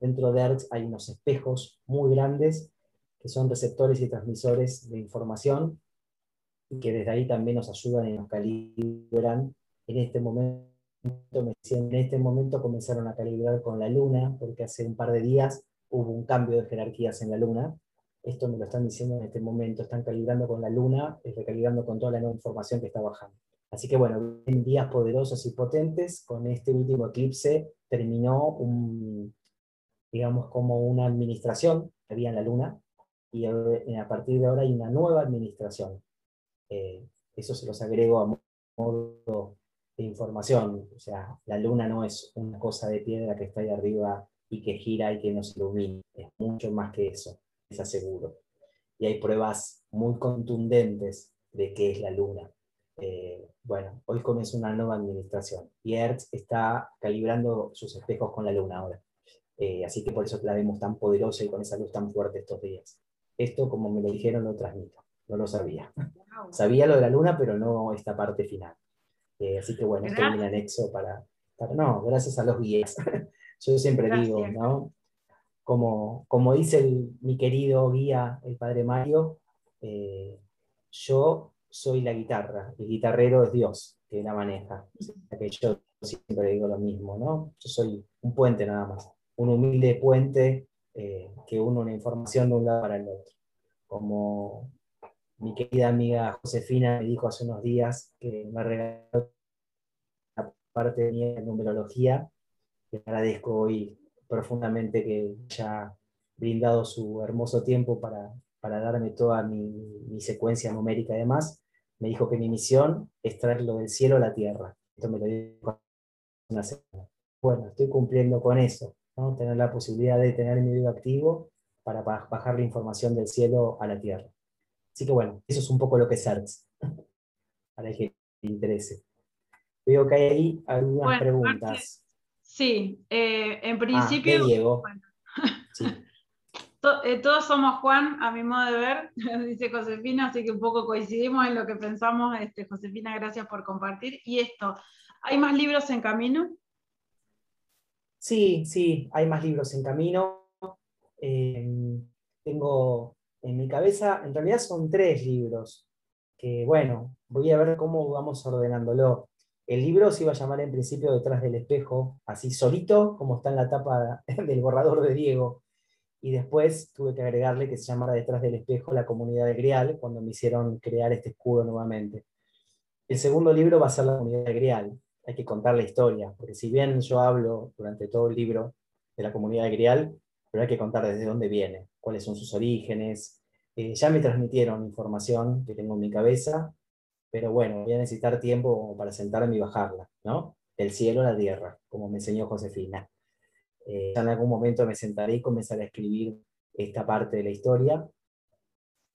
Dentro de ERTS hay unos espejos muy grandes que son receptores y transmisores de información y que desde ahí también nos ayudan y nos calibran. En este momento, en este momento comenzaron a calibrar con la luna, porque hace un par de días hubo un cambio de jerarquías en la luna. Esto me lo están diciendo en este momento, están calibrando con la luna recalibrando con toda la nueva información que está bajando. Así que bueno, en días poderosos y potentes, con este último eclipse terminó un, digamos, como una administración que había en la luna, y a partir de ahora hay una nueva administración. Eh, eso se los agrego a modo de información. O sea, la luna no es una cosa de piedra que está ahí arriba y que gira y que nos ilumina. Es mucho más que eso, les aseguro. Y hay pruebas muy contundentes de qué es la luna. Eh, bueno, hoy comienza una nueva administración y Hertz está calibrando sus espejos con la luna ahora. Eh, así que por eso la vemos tan poderosa y con esa luz tan fuerte estos días. Esto, como me lo dijeron, lo transmito. No lo sabía. Sabía lo de la luna, pero no esta parte final. Eh, así que bueno, esto es un anexo para, para, No, gracias a los guías. Yo siempre digo, ¿no? Como, como dice mi querido guía, el padre Mario, eh, yo soy la guitarra, el guitarrero es Dios que la maneja. que yo siempre digo lo mismo, ¿no? Yo soy un puente nada más, un humilde puente eh, que une una información de un lado para el otro. Como mi querida amiga Josefina me dijo hace unos días que me regaló la parte de mi numerología, le agradezco hoy profundamente que haya brindado su hermoso tiempo para, para darme toda mi, mi, secuencia numérica y demás. Me dijo que mi misión es traerlo del cielo a la tierra. Esto me lo dijo una semana. Bueno, estoy cumpliendo con eso, ¿no? tener la posibilidad de tener mi video activo para bajar la información del cielo a la tierra. Así que bueno, eso es un poco lo que es ARTS, para el que le interese. Veo que hay ahí algunas preguntas. Sí, eh, en ah, principio. Eh, todos somos Juan, a mi modo de ver, dice Josefina, así que un poco coincidimos en lo que pensamos. Este, Josefina, gracias por compartir. Y esto, ¿hay más libros en camino? Sí, sí, hay más libros en camino. Em, tengo en mi cabeza, en realidad son tres libros, que bueno, voy a ver cómo vamos ordenándolo. El libro se iba a llamar en principio Detrás del espejo, así solito, como está en la tapa del borrador de Diego. Y después tuve que agregarle que se llamara Detrás del espejo la comunidad de Grial, cuando me hicieron crear este escudo nuevamente. El segundo libro va a ser la comunidad de Grial. Hay que contar la historia, porque si bien yo hablo durante todo el libro de la comunidad de Grial, pero hay que contar desde dónde viene, cuáles son sus orígenes. Eh, ya me transmitieron información que tengo en mi cabeza, pero bueno, voy a necesitar tiempo para sentarme y bajarla, ¿no? Del cielo a la tierra, como me enseñó Josefina. Eh, en algún momento me sentaré y comenzaré a escribir esta parte de la historia,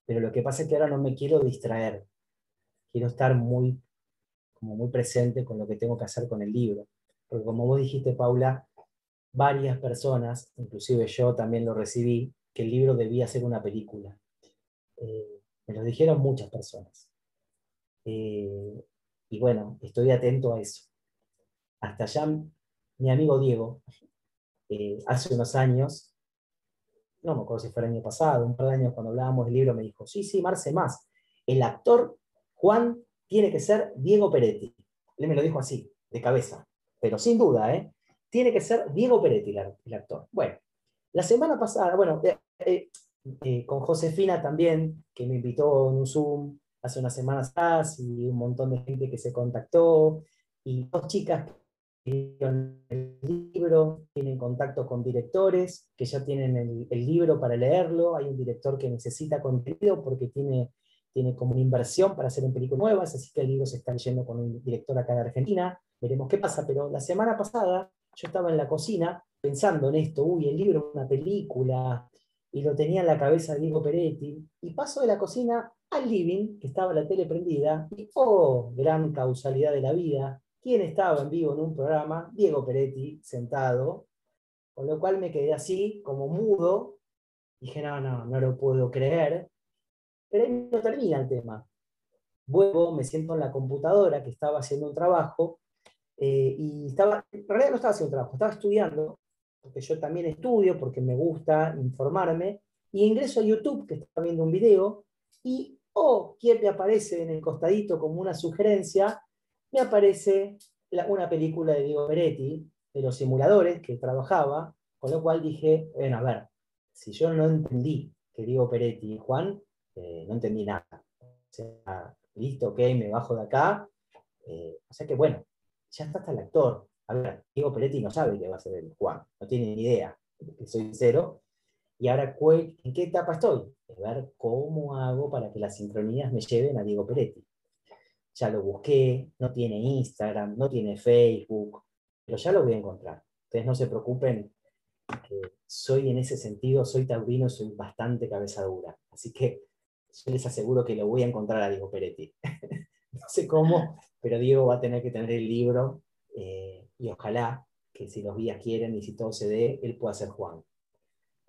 pero lo que pasa es que ahora no me quiero distraer, quiero estar muy, como muy presente con lo que tengo que hacer con el libro, porque como vos dijiste, Paula, varias personas, inclusive yo también lo recibí, que el libro debía ser una película. Eh, me lo dijeron muchas personas. Eh, y bueno, estoy atento a eso. Hasta allá, mi amigo Diego, eh, hace unos años, no me acuerdo si fue el año pasado, un par de años cuando hablábamos del libro, me dijo, sí, sí, Marce, más. El actor Juan tiene que ser Diego Peretti. Él me lo dijo así, de cabeza, pero sin duda, ¿eh? Tiene que ser Diego Peretti el, actor. Bueno, la semana pasada, bueno, eh, con Josefina también, que me invitó en un Zoom hace unas semanas atrás y un montón de gente que se contactó y dos chicas que el libro, tienen contacto con directores que ya tienen el, libro para leerlo, hay un director que necesita contenido porque tiene, tiene como una inversión para hacer en películas nuevas, así que el libro se está leyendo con un director acá de Argentina, veremos qué pasa, pero la semana pasada yo estaba en la cocina pensando en esto, uy, el libro una película, y lo tenía en la cabeza Diego Peretti, y paso de la cocina al living, que estaba la tele prendida, y oh, gran causalidad de la vida, ¿quién estaba en vivo en un programa? Diego Peretti, sentado, con lo cual me quedé así, como mudo, dije, no, no, no lo puedo creer, pero ahí no termina el tema. Vuelvo, me siento en la computadora que estaba haciendo un trabajo, eh, y estaba, en realidad no estaba haciendo un trabajo, estaba estudiando, porque yo también estudio, porque me gusta informarme, y ingreso a YouTube, que estaba viendo un video, y, oh, ¿quién me aparece en el costadito como una sugerencia? Me aparece una película de Diego Peretti, de los simuladores que trabajaba, con lo cual dije, bueno, a ver, si yo no entendí que Diego Peretti y Juan, eh, no entendí nada. O sea, listo, ok, me bajo de acá. Eh, o sea que bueno, ya está hasta el actor. A ver, Diego Peretti no sabe que va a ser el Juan, no tiene ni idea, soy sincero. Y ahora, ¿en qué etapa estoy? Ver cómo hago para que las sincronías me lleven a Diego Peretti. Ya lo busqué, no tiene Instagram, no tiene Facebook, pero ya lo voy a encontrar. Ustedes no se preocupen, soy en ese sentido, soy taurino, soy bastante cabeza dura. Así que yo les aseguro que lo voy a encontrar a Diego Peretti. no sé cómo, pero Diego va a tener que tener el libro eh, y ojalá que si los guías quieren y si todo se dé, él pueda ser Juan.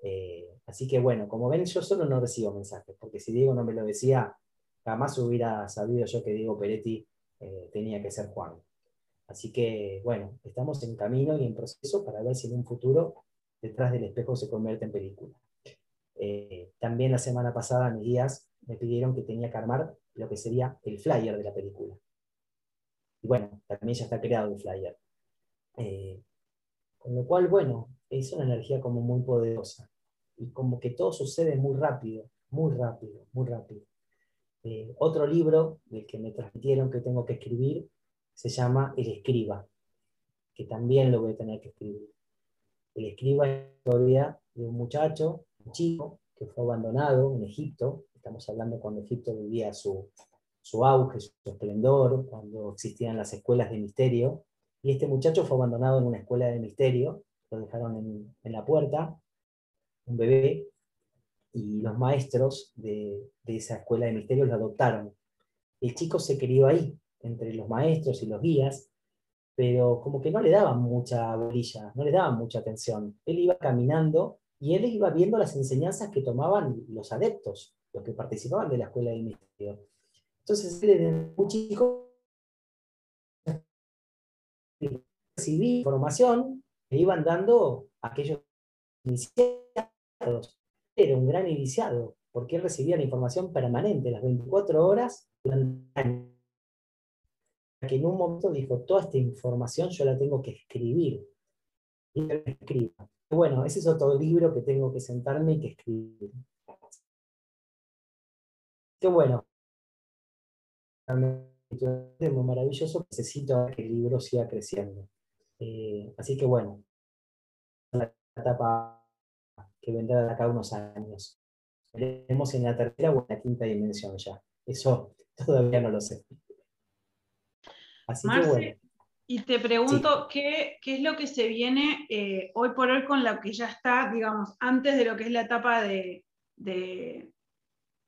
Eh, así que bueno, como ven, yo solo no recibo mensajes, porque si Diego no me lo decía, jamás hubiera sabido yo que Diego Peretti eh, tenía que ser Juan. Así que, bueno, estamos en camino y en proceso para ver si en un futuro detrás del espejo se convierte en película. Eh, también la semana pasada mis guías me pidieron que tenía que armar lo que sería el flyer de la película. Y bueno, también ya está creado el flyer. Eh, con lo cual, bueno, es una energía como muy poderosa. Y como que todo sucede muy rápido, muy rápido, muy rápido. Eh, otro libro del que me transmitieron que tengo que escribir se llama El Escriba, que también lo voy a tener que escribir. El Escriba es la historia de un muchacho, un chico, que fue abandonado en Egipto. Estamos hablando cuando Egipto vivía su, su auge, su esplendor, cuando existían las escuelas de misterio. Y este muchacho fue abandonado en una escuela de misterio, lo dejaron en, en la puerta, un bebé, y los maestros de, de, esa escuela de misterio lo adoptaron. El chico se crió ahí, entre los maestros y los guías, pero como que no le daban mucha bolilla, no le daban mucha atención. Él iba caminando y él iba viendo las enseñanzas que tomaban los adeptos, los que participaban de la escuela del misterio. Entonces, desde muy chico recibí información que iban dando aquellos iniciados. Era un gran iniciado, porque él recibía la información permanente, las 24 horas durante años que en un momento dijo, toda esta información yo la tengo que escribir. Y la escriba. Bueno, ese es otro libro que tengo que sentarme y que escribir. Qué bueno. Es muy maravilloso, necesito que el libro siga creciendo. Eh, así que bueno, la etapa que vendrá de acá unos años. Veremos en la tercera o en la quinta dimensión ya. Eso todavía no lo sé. Y te pregunto, ¿qué, es lo que se viene eh, hoy por hoy con lo que ya está, digamos, antes de lo que es la etapa de,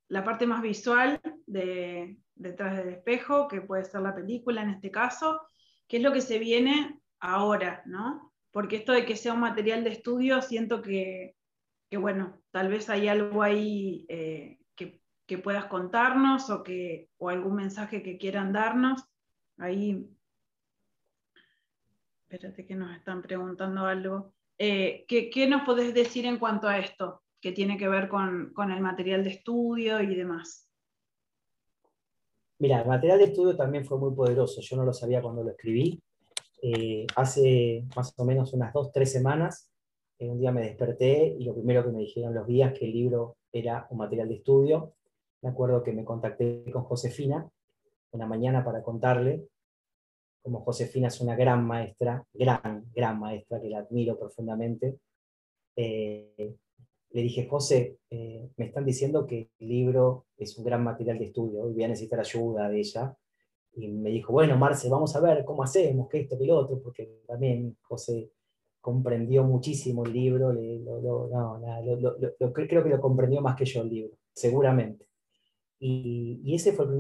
la parte más visual de, detrás del espejo, que puede ser la película en este caso? ¿Qué es lo que se viene ahora, no? Porque esto de que sea un material de estudio, siento que, bueno, tal vez hay algo ahí eh, que, que, puedas contarnos o, que, o algún mensaje que quieran darnos Ahí, espérate que nos están preguntando algo. Eh, ¿qué, nos podés decir en cuanto a esto, que tiene que ver con, el material de estudio y demás? Mira, el material de estudio también fue muy poderoso. Yo no lo sabía cuando lo escribí. Eh, hace más o menos unas dos, tres semanas, eh, un día me desperté y lo primero que me dijeron los días que el libro era un material de estudio. Me acuerdo que me contacté con Josefina, una mañana para contarle, como Josefina es una gran maestra, gran, gran maestra, que la admiro profundamente, eh, le dije, José, eh, me están diciendo que el libro es un gran material de estudio y voy a necesitar ayuda de ella. Y me dijo, bueno, Marce, vamos a ver cómo hacemos, que esto, que lo otro, porque también José, comprendió muchísimo el libro, creo que lo comprendió más que yo el libro, seguramente. Y, ese fue el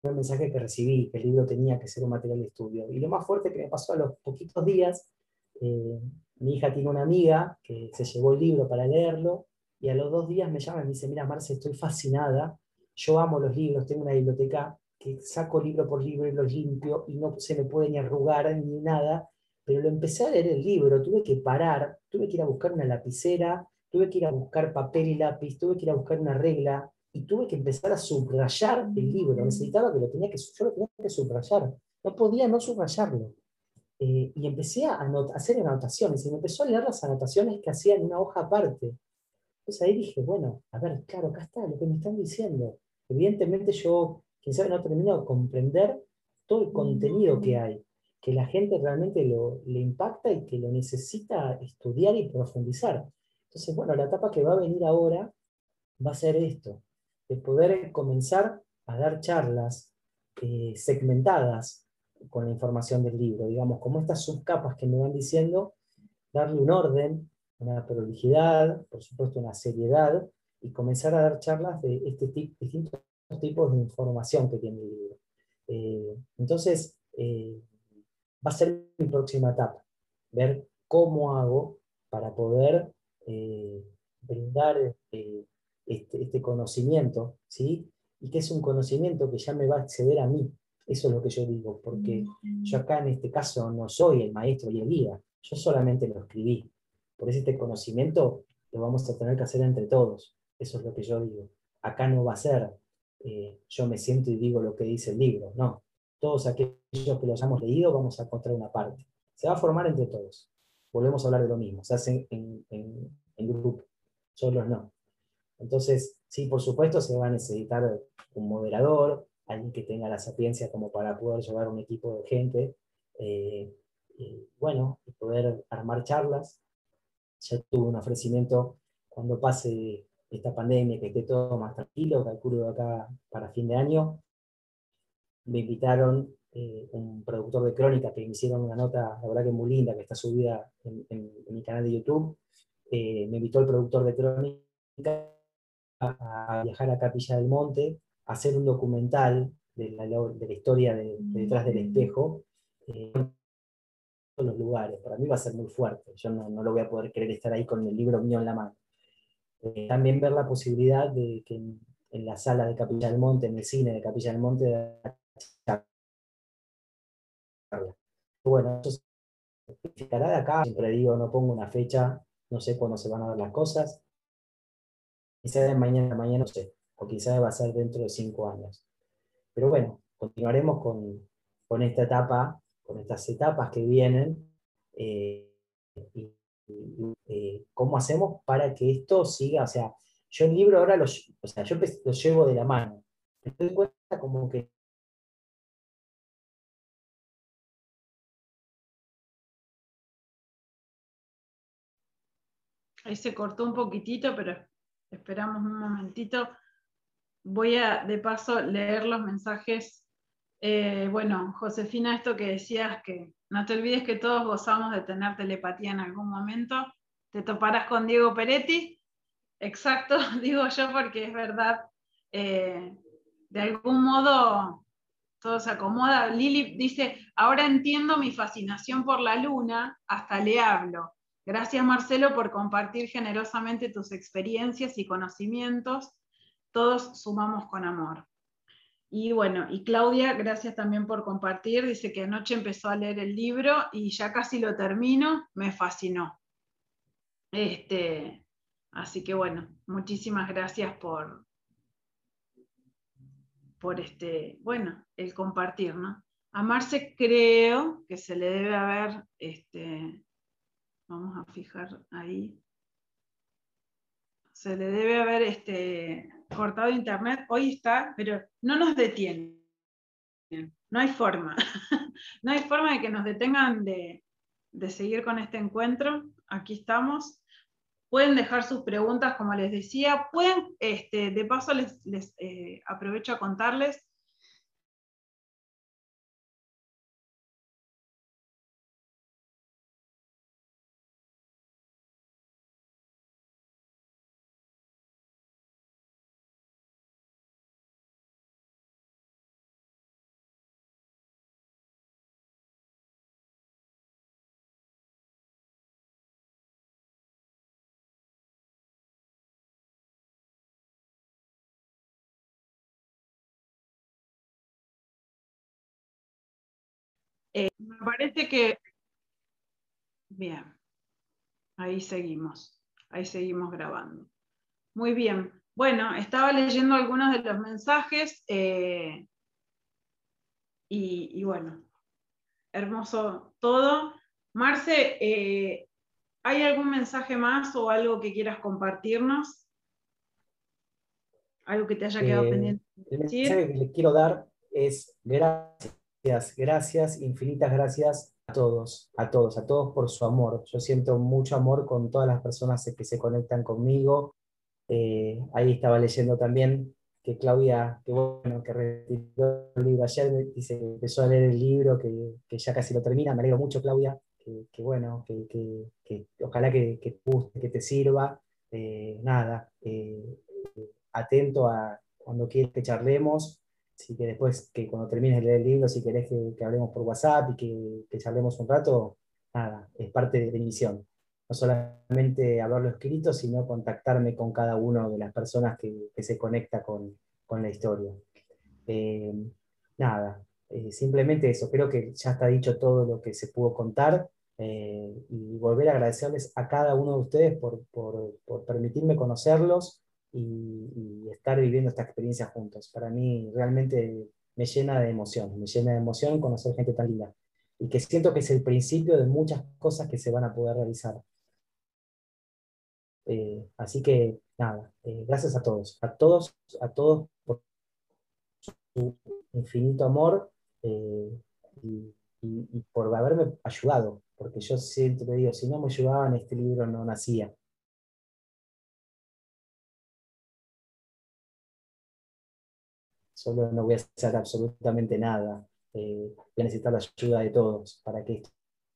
primer mensaje que recibí, que el libro tenía que ser un material de estudio. Y lo más fuerte que me pasó a los poquitos días, eh, mi hija tiene una amiga que se llevó el libro para leerlo, y a los dos días me llama y me dice, mira Marce, estoy fascinada, yo amo los libros, tengo una biblioteca que saco libro por libro y los limpio y no se me puede ni arrugar ni nada, pero lo empecé a leer el libro, tuve que parar, tuve que ir a buscar una lapicera, tuve que ir a buscar papel y lápiz, tuve que ir a buscar una regla y tuve que empezar a subrayar el libro. Necesitaba que lo tenía que, yo lo tenía que subrayar, no podía no subrayarlo. Eh, y empecé a, hacer anotaciones y me empezó a leer las anotaciones que hacía en una hoja aparte. Entonces ahí dije, bueno, a ver, claro, acá está lo que me están diciendo. Evidentemente yo, sabe, no termino de comprender todo el contenido que hay que la gente realmente lo, le impacta y que lo necesita estudiar y profundizar. Entonces, bueno, la etapa que va a venir ahora va a ser esto, de poder comenzar a dar charlas eh, segmentadas con la información del libro, digamos, como estas subcapas que me van diciendo, darle un orden, una prolijidad, por supuesto una seriedad, y comenzar a dar charlas de este tipo, distintos tipos de información que tiene el libro. Eh, entonces, eh, va a ser mi próxima etapa, ver cómo hago para poder eh, brindar eh, este, este, conocimiento, ¿sí? Y que es un conocimiento que ya me va a acceder a mí. Eso es lo que yo digo, porque yo acá en este caso no soy el maestro y el guía, yo solamente lo escribí. Por eso este conocimiento lo vamos a tener que hacer entre todos. Eso es lo que yo digo. Acá no va a ser eh, yo me siento y digo lo que dice el libro, no todos aquellos que los hemos leído vamos a encontrar una parte. Se va a formar entre todos. Volvemos a hablar de lo mismo, se hace en, en, grupo, solos no. Entonces, sí, por supuesto, se va a necesitar un moderador, alguien que tenga la sapiencia como para poder llevar un equipo de gente, eh, y, bueno, y poder armar charlas. Ya tuve un ofrecimiento cuando pase esta pandemia, que esté todo más tranquilo, calculo de acá para fin de año, me invitaron eh, un productor de crónica que me hicieron una nota, la verdad que muy linda, que está subida en, mi canal de YouTube. Eh, me invitó el productor de crónica a, viajar a Capilla del Monte, a hacer un documental de la, de la historia de, detrás del espejo. Eh, en los lugares, para mí va a ser muy fuerte, yo no, no, lo voy a poder querer estar ahí con el libro mío en la mano. también ver la posibilidad de que en, en, la sala de Capilla del Monte, en el cine de Capilla del Monte, bueno, eso se de acá. Siempre digo, no pongo una fecha, no sé cuándo se van a dar las cosas. Quizás mañana, mañana no sé, o quizás va a ser dentro de cinco años. Pero bueno, continuaremos con, con esta etapa, con estas etapas que vienen. Eh, y, eh, cómo hacemos para que esto siga, o sea, yo el libro ahora lo, o sea, yo lo llevo de la mano. Me doy cuenta como que Ahí se cortó un poquitito, pero esperamos un momentito. Voy a, de paso, leer los mensajes. Eh, bueno, Josefina, esto que decías, que no te olvides que todos gozamos de tener telepatía en algún momento. Te toparás con Diego Peretti. Exacto, digo yo porque es verdad. Eh, de algún modo todo se acomoda. Lili dice, ahora entiendo mi fascinación por la luna, hasta le hablo. Gracias Marcelo por compartir generosamente tus experiencias y conocimientos. Todos sumamos con amor. Y bueno, y Claudia, gracias también por compartir. Dice que anoche empezó a leer el libro y ya casi lo termino. Me fascinó. Este, así que bueno, muchísimas gracias por, por este, bueno, el compartir, ¿no? A Marce creo que se le debe haber este, Vamos a fijar ahí. Se le debe haber este, cortado internet. Hoy está, pero no nos detiene. No hay forma. no hay forma de que nos detengan de, seguir con este encuentro. Aquí estamos. Pueden dejar sus preguntas, como les decía. Pueden, este, de paso, les, eh, aprovecho a contarles Eh, me parece que... Bien, ahí seguimos, ahí seguimos grabando. Muy bien. Bueno, estaba leyendo algunos de los mensajes eh, y, bueno, hermoso todo. Marce, eh, ¿hay algún mensaje más o algo que quieras compartirnos? ¿Algo que te haya quedado pendiente? El mensaje que le quiero dar es gracias gracias, infinitas gracias a todos, a todos, a todos por su amor. Yo siento mucho amor con todas las personas que se conectan conmigo. Eh, ahí estaba leyendo también que Claudia, que bueno, que retiró el libro ayer, dice que empezó a leer el libro, que, que ya casi lo termina. Me alegro mucho, Claudia, que, bueno, que, que, ojalá que, te guste, que te sirva. Eh, nada, eh, atento a cuando quieras que charlemos, si que después, que cuando termines de leer el libro, si querés que, hablemos por WhatsApp y que, que, charlemos un rato, nada, es parte de, mi misión. No solamente hablarlo escrito, sino contactarme con cada una de las personas que, que se conecta con, con la historia. Eh, nada, eh, simplemente eso, creo que ya está dicho todo lo que se pudo contar eh, y volver a agradecerles a cada uno de ustedes por, por, por permitirme conocerlos y, estar viviendo esta experiencia juntos. Para mí realmente me llena de emoción, me llena de emoción conocer gente tan linda y que siento que es el principio de muchas cosas que se van a poder realizar. Eh, así que nada, eh, gracias a todos, a todos, a todos por su infinito amor eh, y, y, por haberme ayudado, porque yo siempre digo, si no me ayudaban este libro no nacía. Solo no voy a hacer absolutamente nada. Eh, voy a necesitar la ayuda de todos para que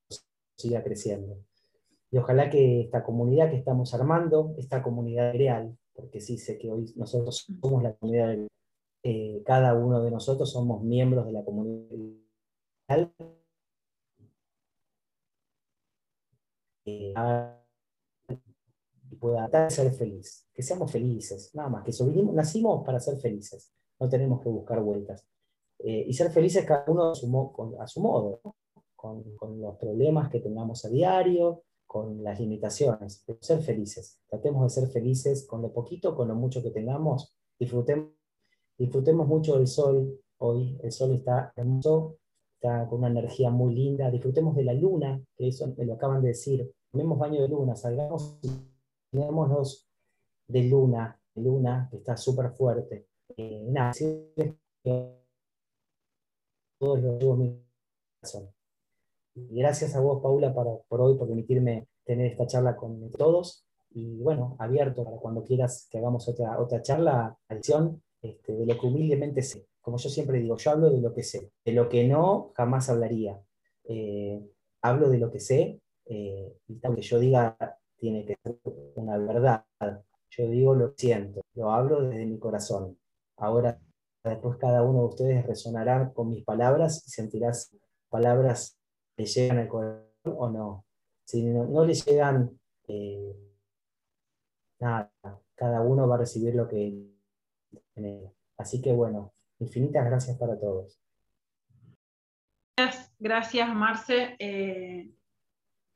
esto siga creciendo. Y ojalá que esta comunidad que estamos armando, esta comunidad real, porque sí sé que hoy nosotros somos la comunidad eh, cada uno de nosotros somos miembros de la comunidad real, eh, y pueda ser feliz, que seamos felices, nada más, que nacimos para ser felices no tenemos que buscar vueltas. Eh, y ser felices cada uno a su, modo, con, los problemas que tengamos a diario, con las limitaciones, ser felices. Tratemos de ser felices con lo poquito, con lo mucho que tengamos. Disfrutemos, disfrutemos mucho del sol hoy. El sol está hermoso, está con una energía muy linda. Disfrutemos de la luna, que eso me lo acaban de decir. Tomemos baño de luna, salgamos y de luna, luna que está súper fuerte. Eh, nada, todos los mi corazón. Gracias a vos, Paula, por hoy, por permitirme tener esta charla con todos. Y bueno, abierto para cuando quieras que hagamos otra, otra charla, acción este, de lo que humildemente sé. Como yo siempre digo, yo hablo de lo que sé. De lo que no, jamás hablaría. Eh, hablo de lo que sé eh, y tal que yo diga tiene que ser una verdad. Yo digo lo siento, lo hablo desde mi corazón. Ahora, después cada uno de ustedes resonará con mis palabras y sentirás palabras que llegan al corazón o no. Si no, le llegan, eh, nada, cada uno va a recibir lo que tiene. Así que bueno, infinitas gracias para todos. Gracias, gracias Marce. Eh,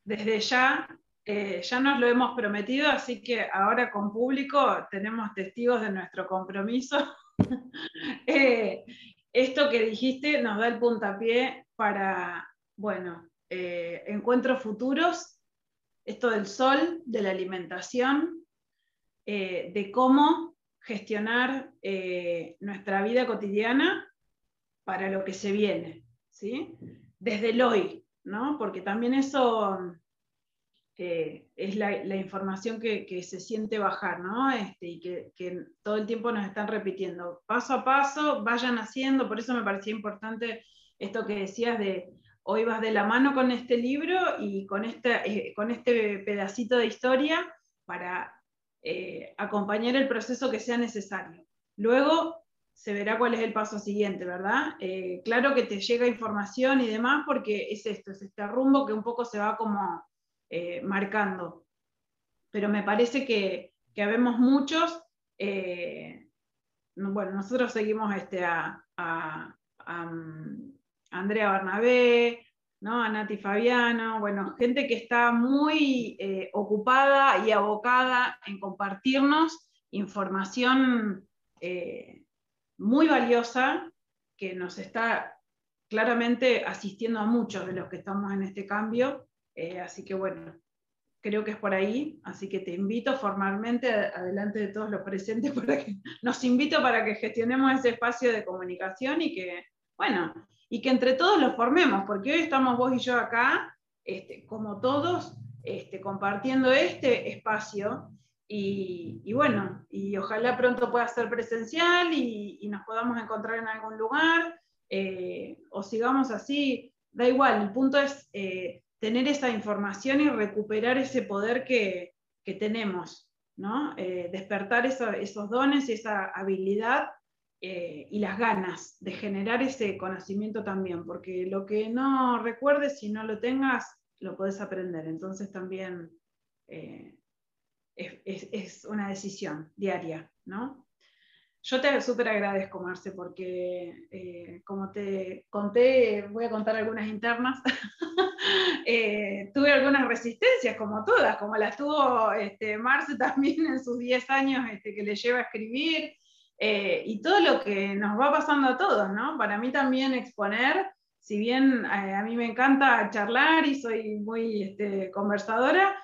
desde ya, eh, ya nos lo hemos prometido, así que ahora con público tenemos testigos de nuestro compromiso Eh, esto que dijiste nos da el puntapié para, bueno, eh, encuentros futuros, esto del sol, de la alimentación, eh, de cómo gestionar nuestra vida cotidiana para lo que se viene, ¿sí? Desde el hoy, ¿no? Porque también eso es la, información que, se siente bajar, ¿no? Este, y que, todo el tiempo nos están repitiendo, paso a paso, vayan haciendo, por eso me parecía importante esto que decías de, hoy vas de la mano con este libro y con este, eh, con este pedacito de historia para eh, acompañar el proceso que sea necesario. Luego se verá cuál es el paso siguiente, ¿verdad? Eh, claro que te llega información y demás porque es esto, es este rumbo que un poco se va como eh, marcando. Pero me parece que, que habemos muchos, eh, bueno, nosotros seguimos este, a, mm, Andrea Barnabé, ¿no? A Nati Fabiano, bueno, gente que está muy eh, ocupada y abocada en compartirnos información muy valiosa que nos está claramente asistiendo a muchos de los que estamos en este cambio. Eh, así que bueno, creo que es por ahí, así que te invito formalmente adelante de todos los presentes para que nos invito para que gestionemos ese espacio de comunicación y que, bueno, y que entre todos los formemos, porque hoy estamos vos y yo acá, este, como todos, este, compartiendo este espacio y, bueno, y ojalá pronto pueda ser presencial y, nos podamos encontrar en algún lugar eh, o sigamos así, da igual, el punto es eh, tener esa información y recuperar ese poder que, tenemos, ¿no? Eh, despertar esos dones y esa habilidad y las ganas de generar ese conocimiento también, porque lo que no recuerdes, si no lo tengas, lo puedes aprender. Entonces también es, una decisión diaria, ¿no? Yo te súper agradezco, Marce, porque eh, como te conté, voy a contar algunas internas, eh, tuve algunas resistencias, como todas, como las tuvo este, Marce también en sus 10 años este, que le lleva a escribir, eh, y todo lo que nos va pasando a todos, ¿no? Para mí también exponer, si bien a mí me encanta charlar y soy muy este, conversadora,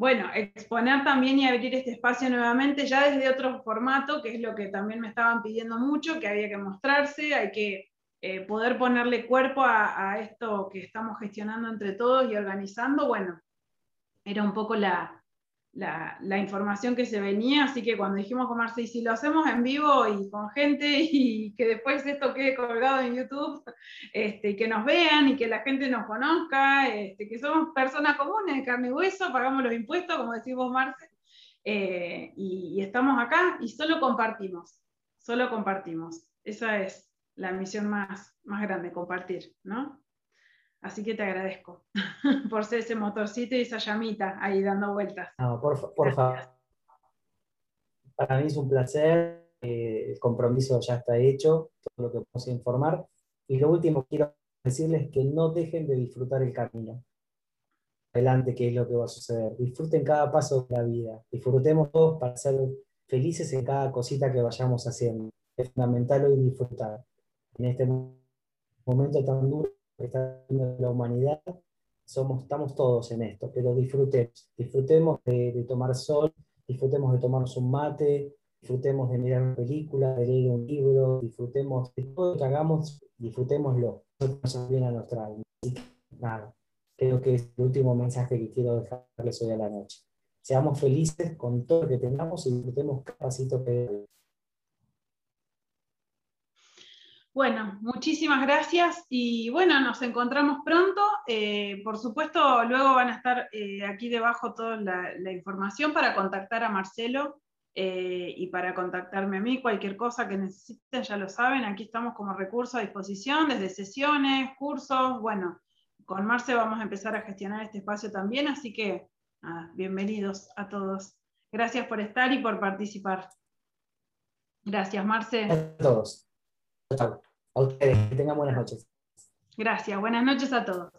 bueno, exponer también y abrir este espacio nuevamente ya desde otro formato, que es lo que también me estaban pidiendo mucho, que había que mostrarse, hay que eh, poder ponerle cuerpo a, esto que estamos gestionando entre todos y organizando. Bueno, era un poco la, la, información que se venía, así que cuando dijimos con Marce, y si lo hacemos en vivo y con gente y que después esto quede colgado en YouTube, este, que nos vean y que la gente nos conozca, este, que somos personas comunes de carne y hueso, pagamos los impuestos, como decimos Marce, eh, y, estamos acá y solo compartimos, solo compartimos. Esa es la misión más, más grande, compartir, ¿no? Así que te agradezco por ser ese motorcito y esa llamita ahí dando vueltas. No, por, favor. Para mí es un placer. Eh, el compromiso ya está hecho, todo lo que podemos informar. Y lo último que quiero decirles es que no dejen de disfrutar el camino. Adelante, qué es lo que va a suceder. Disfruten cada paso de la vida. Disfrutemos todos para ser felices en cada cosita que vayamos haciendo. Es fundamental hoy disfrutar. En este momento tan duro que en la humanidad, somos, estamos todos en esto, pero disfrutemos, disfrutemos de, tomar sol, disfrutemos de tomarnos un mate, disfrutemos de mirar una película, de leer un libro, disfrutemos de todo lo que hagamos, disfrutémoslo, eso bien a nuestra alma. nada, creo que es el último mensaje que quiero dejarles hoy a la noche. Seamos felices con todo lo que tengamos y disfrutemos cada pasito que Bueno, muchísimas gracias y bueno, nos encontramos pronto. Eh, por supuesto, luego van a estar eh, aquí debajo toda la, información para contactar a Marcelo eh, y para contactarme a mí. Cualquier cosa que necesiten, ya lo saben, aquí estamos como recurso a disposición, desde sesiones, cursos. Bueno, con Marce vamos a empezar a gestionar este espacio también, así que bienvenidos a todos. Gracias por estar y por participar. Gracias, Marce. A todos. A ustedes, que tengan buenas noches. Gracias, buenas noches a todos.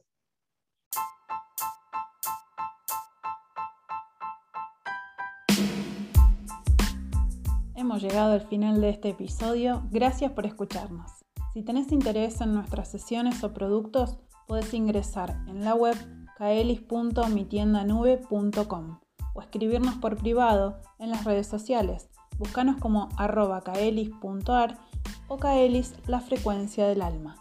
Hemos llegado al final de este episodio. Gracias por escucharnos. Si tenés interés en nuestras sesiones o productos, puedes ingresar en la web kaelis.mitiendanube.com o escribirnos por privado en las redes sociales. Búscanos como arroba kaelis.ar o Kaelis, la frecuencia del alma.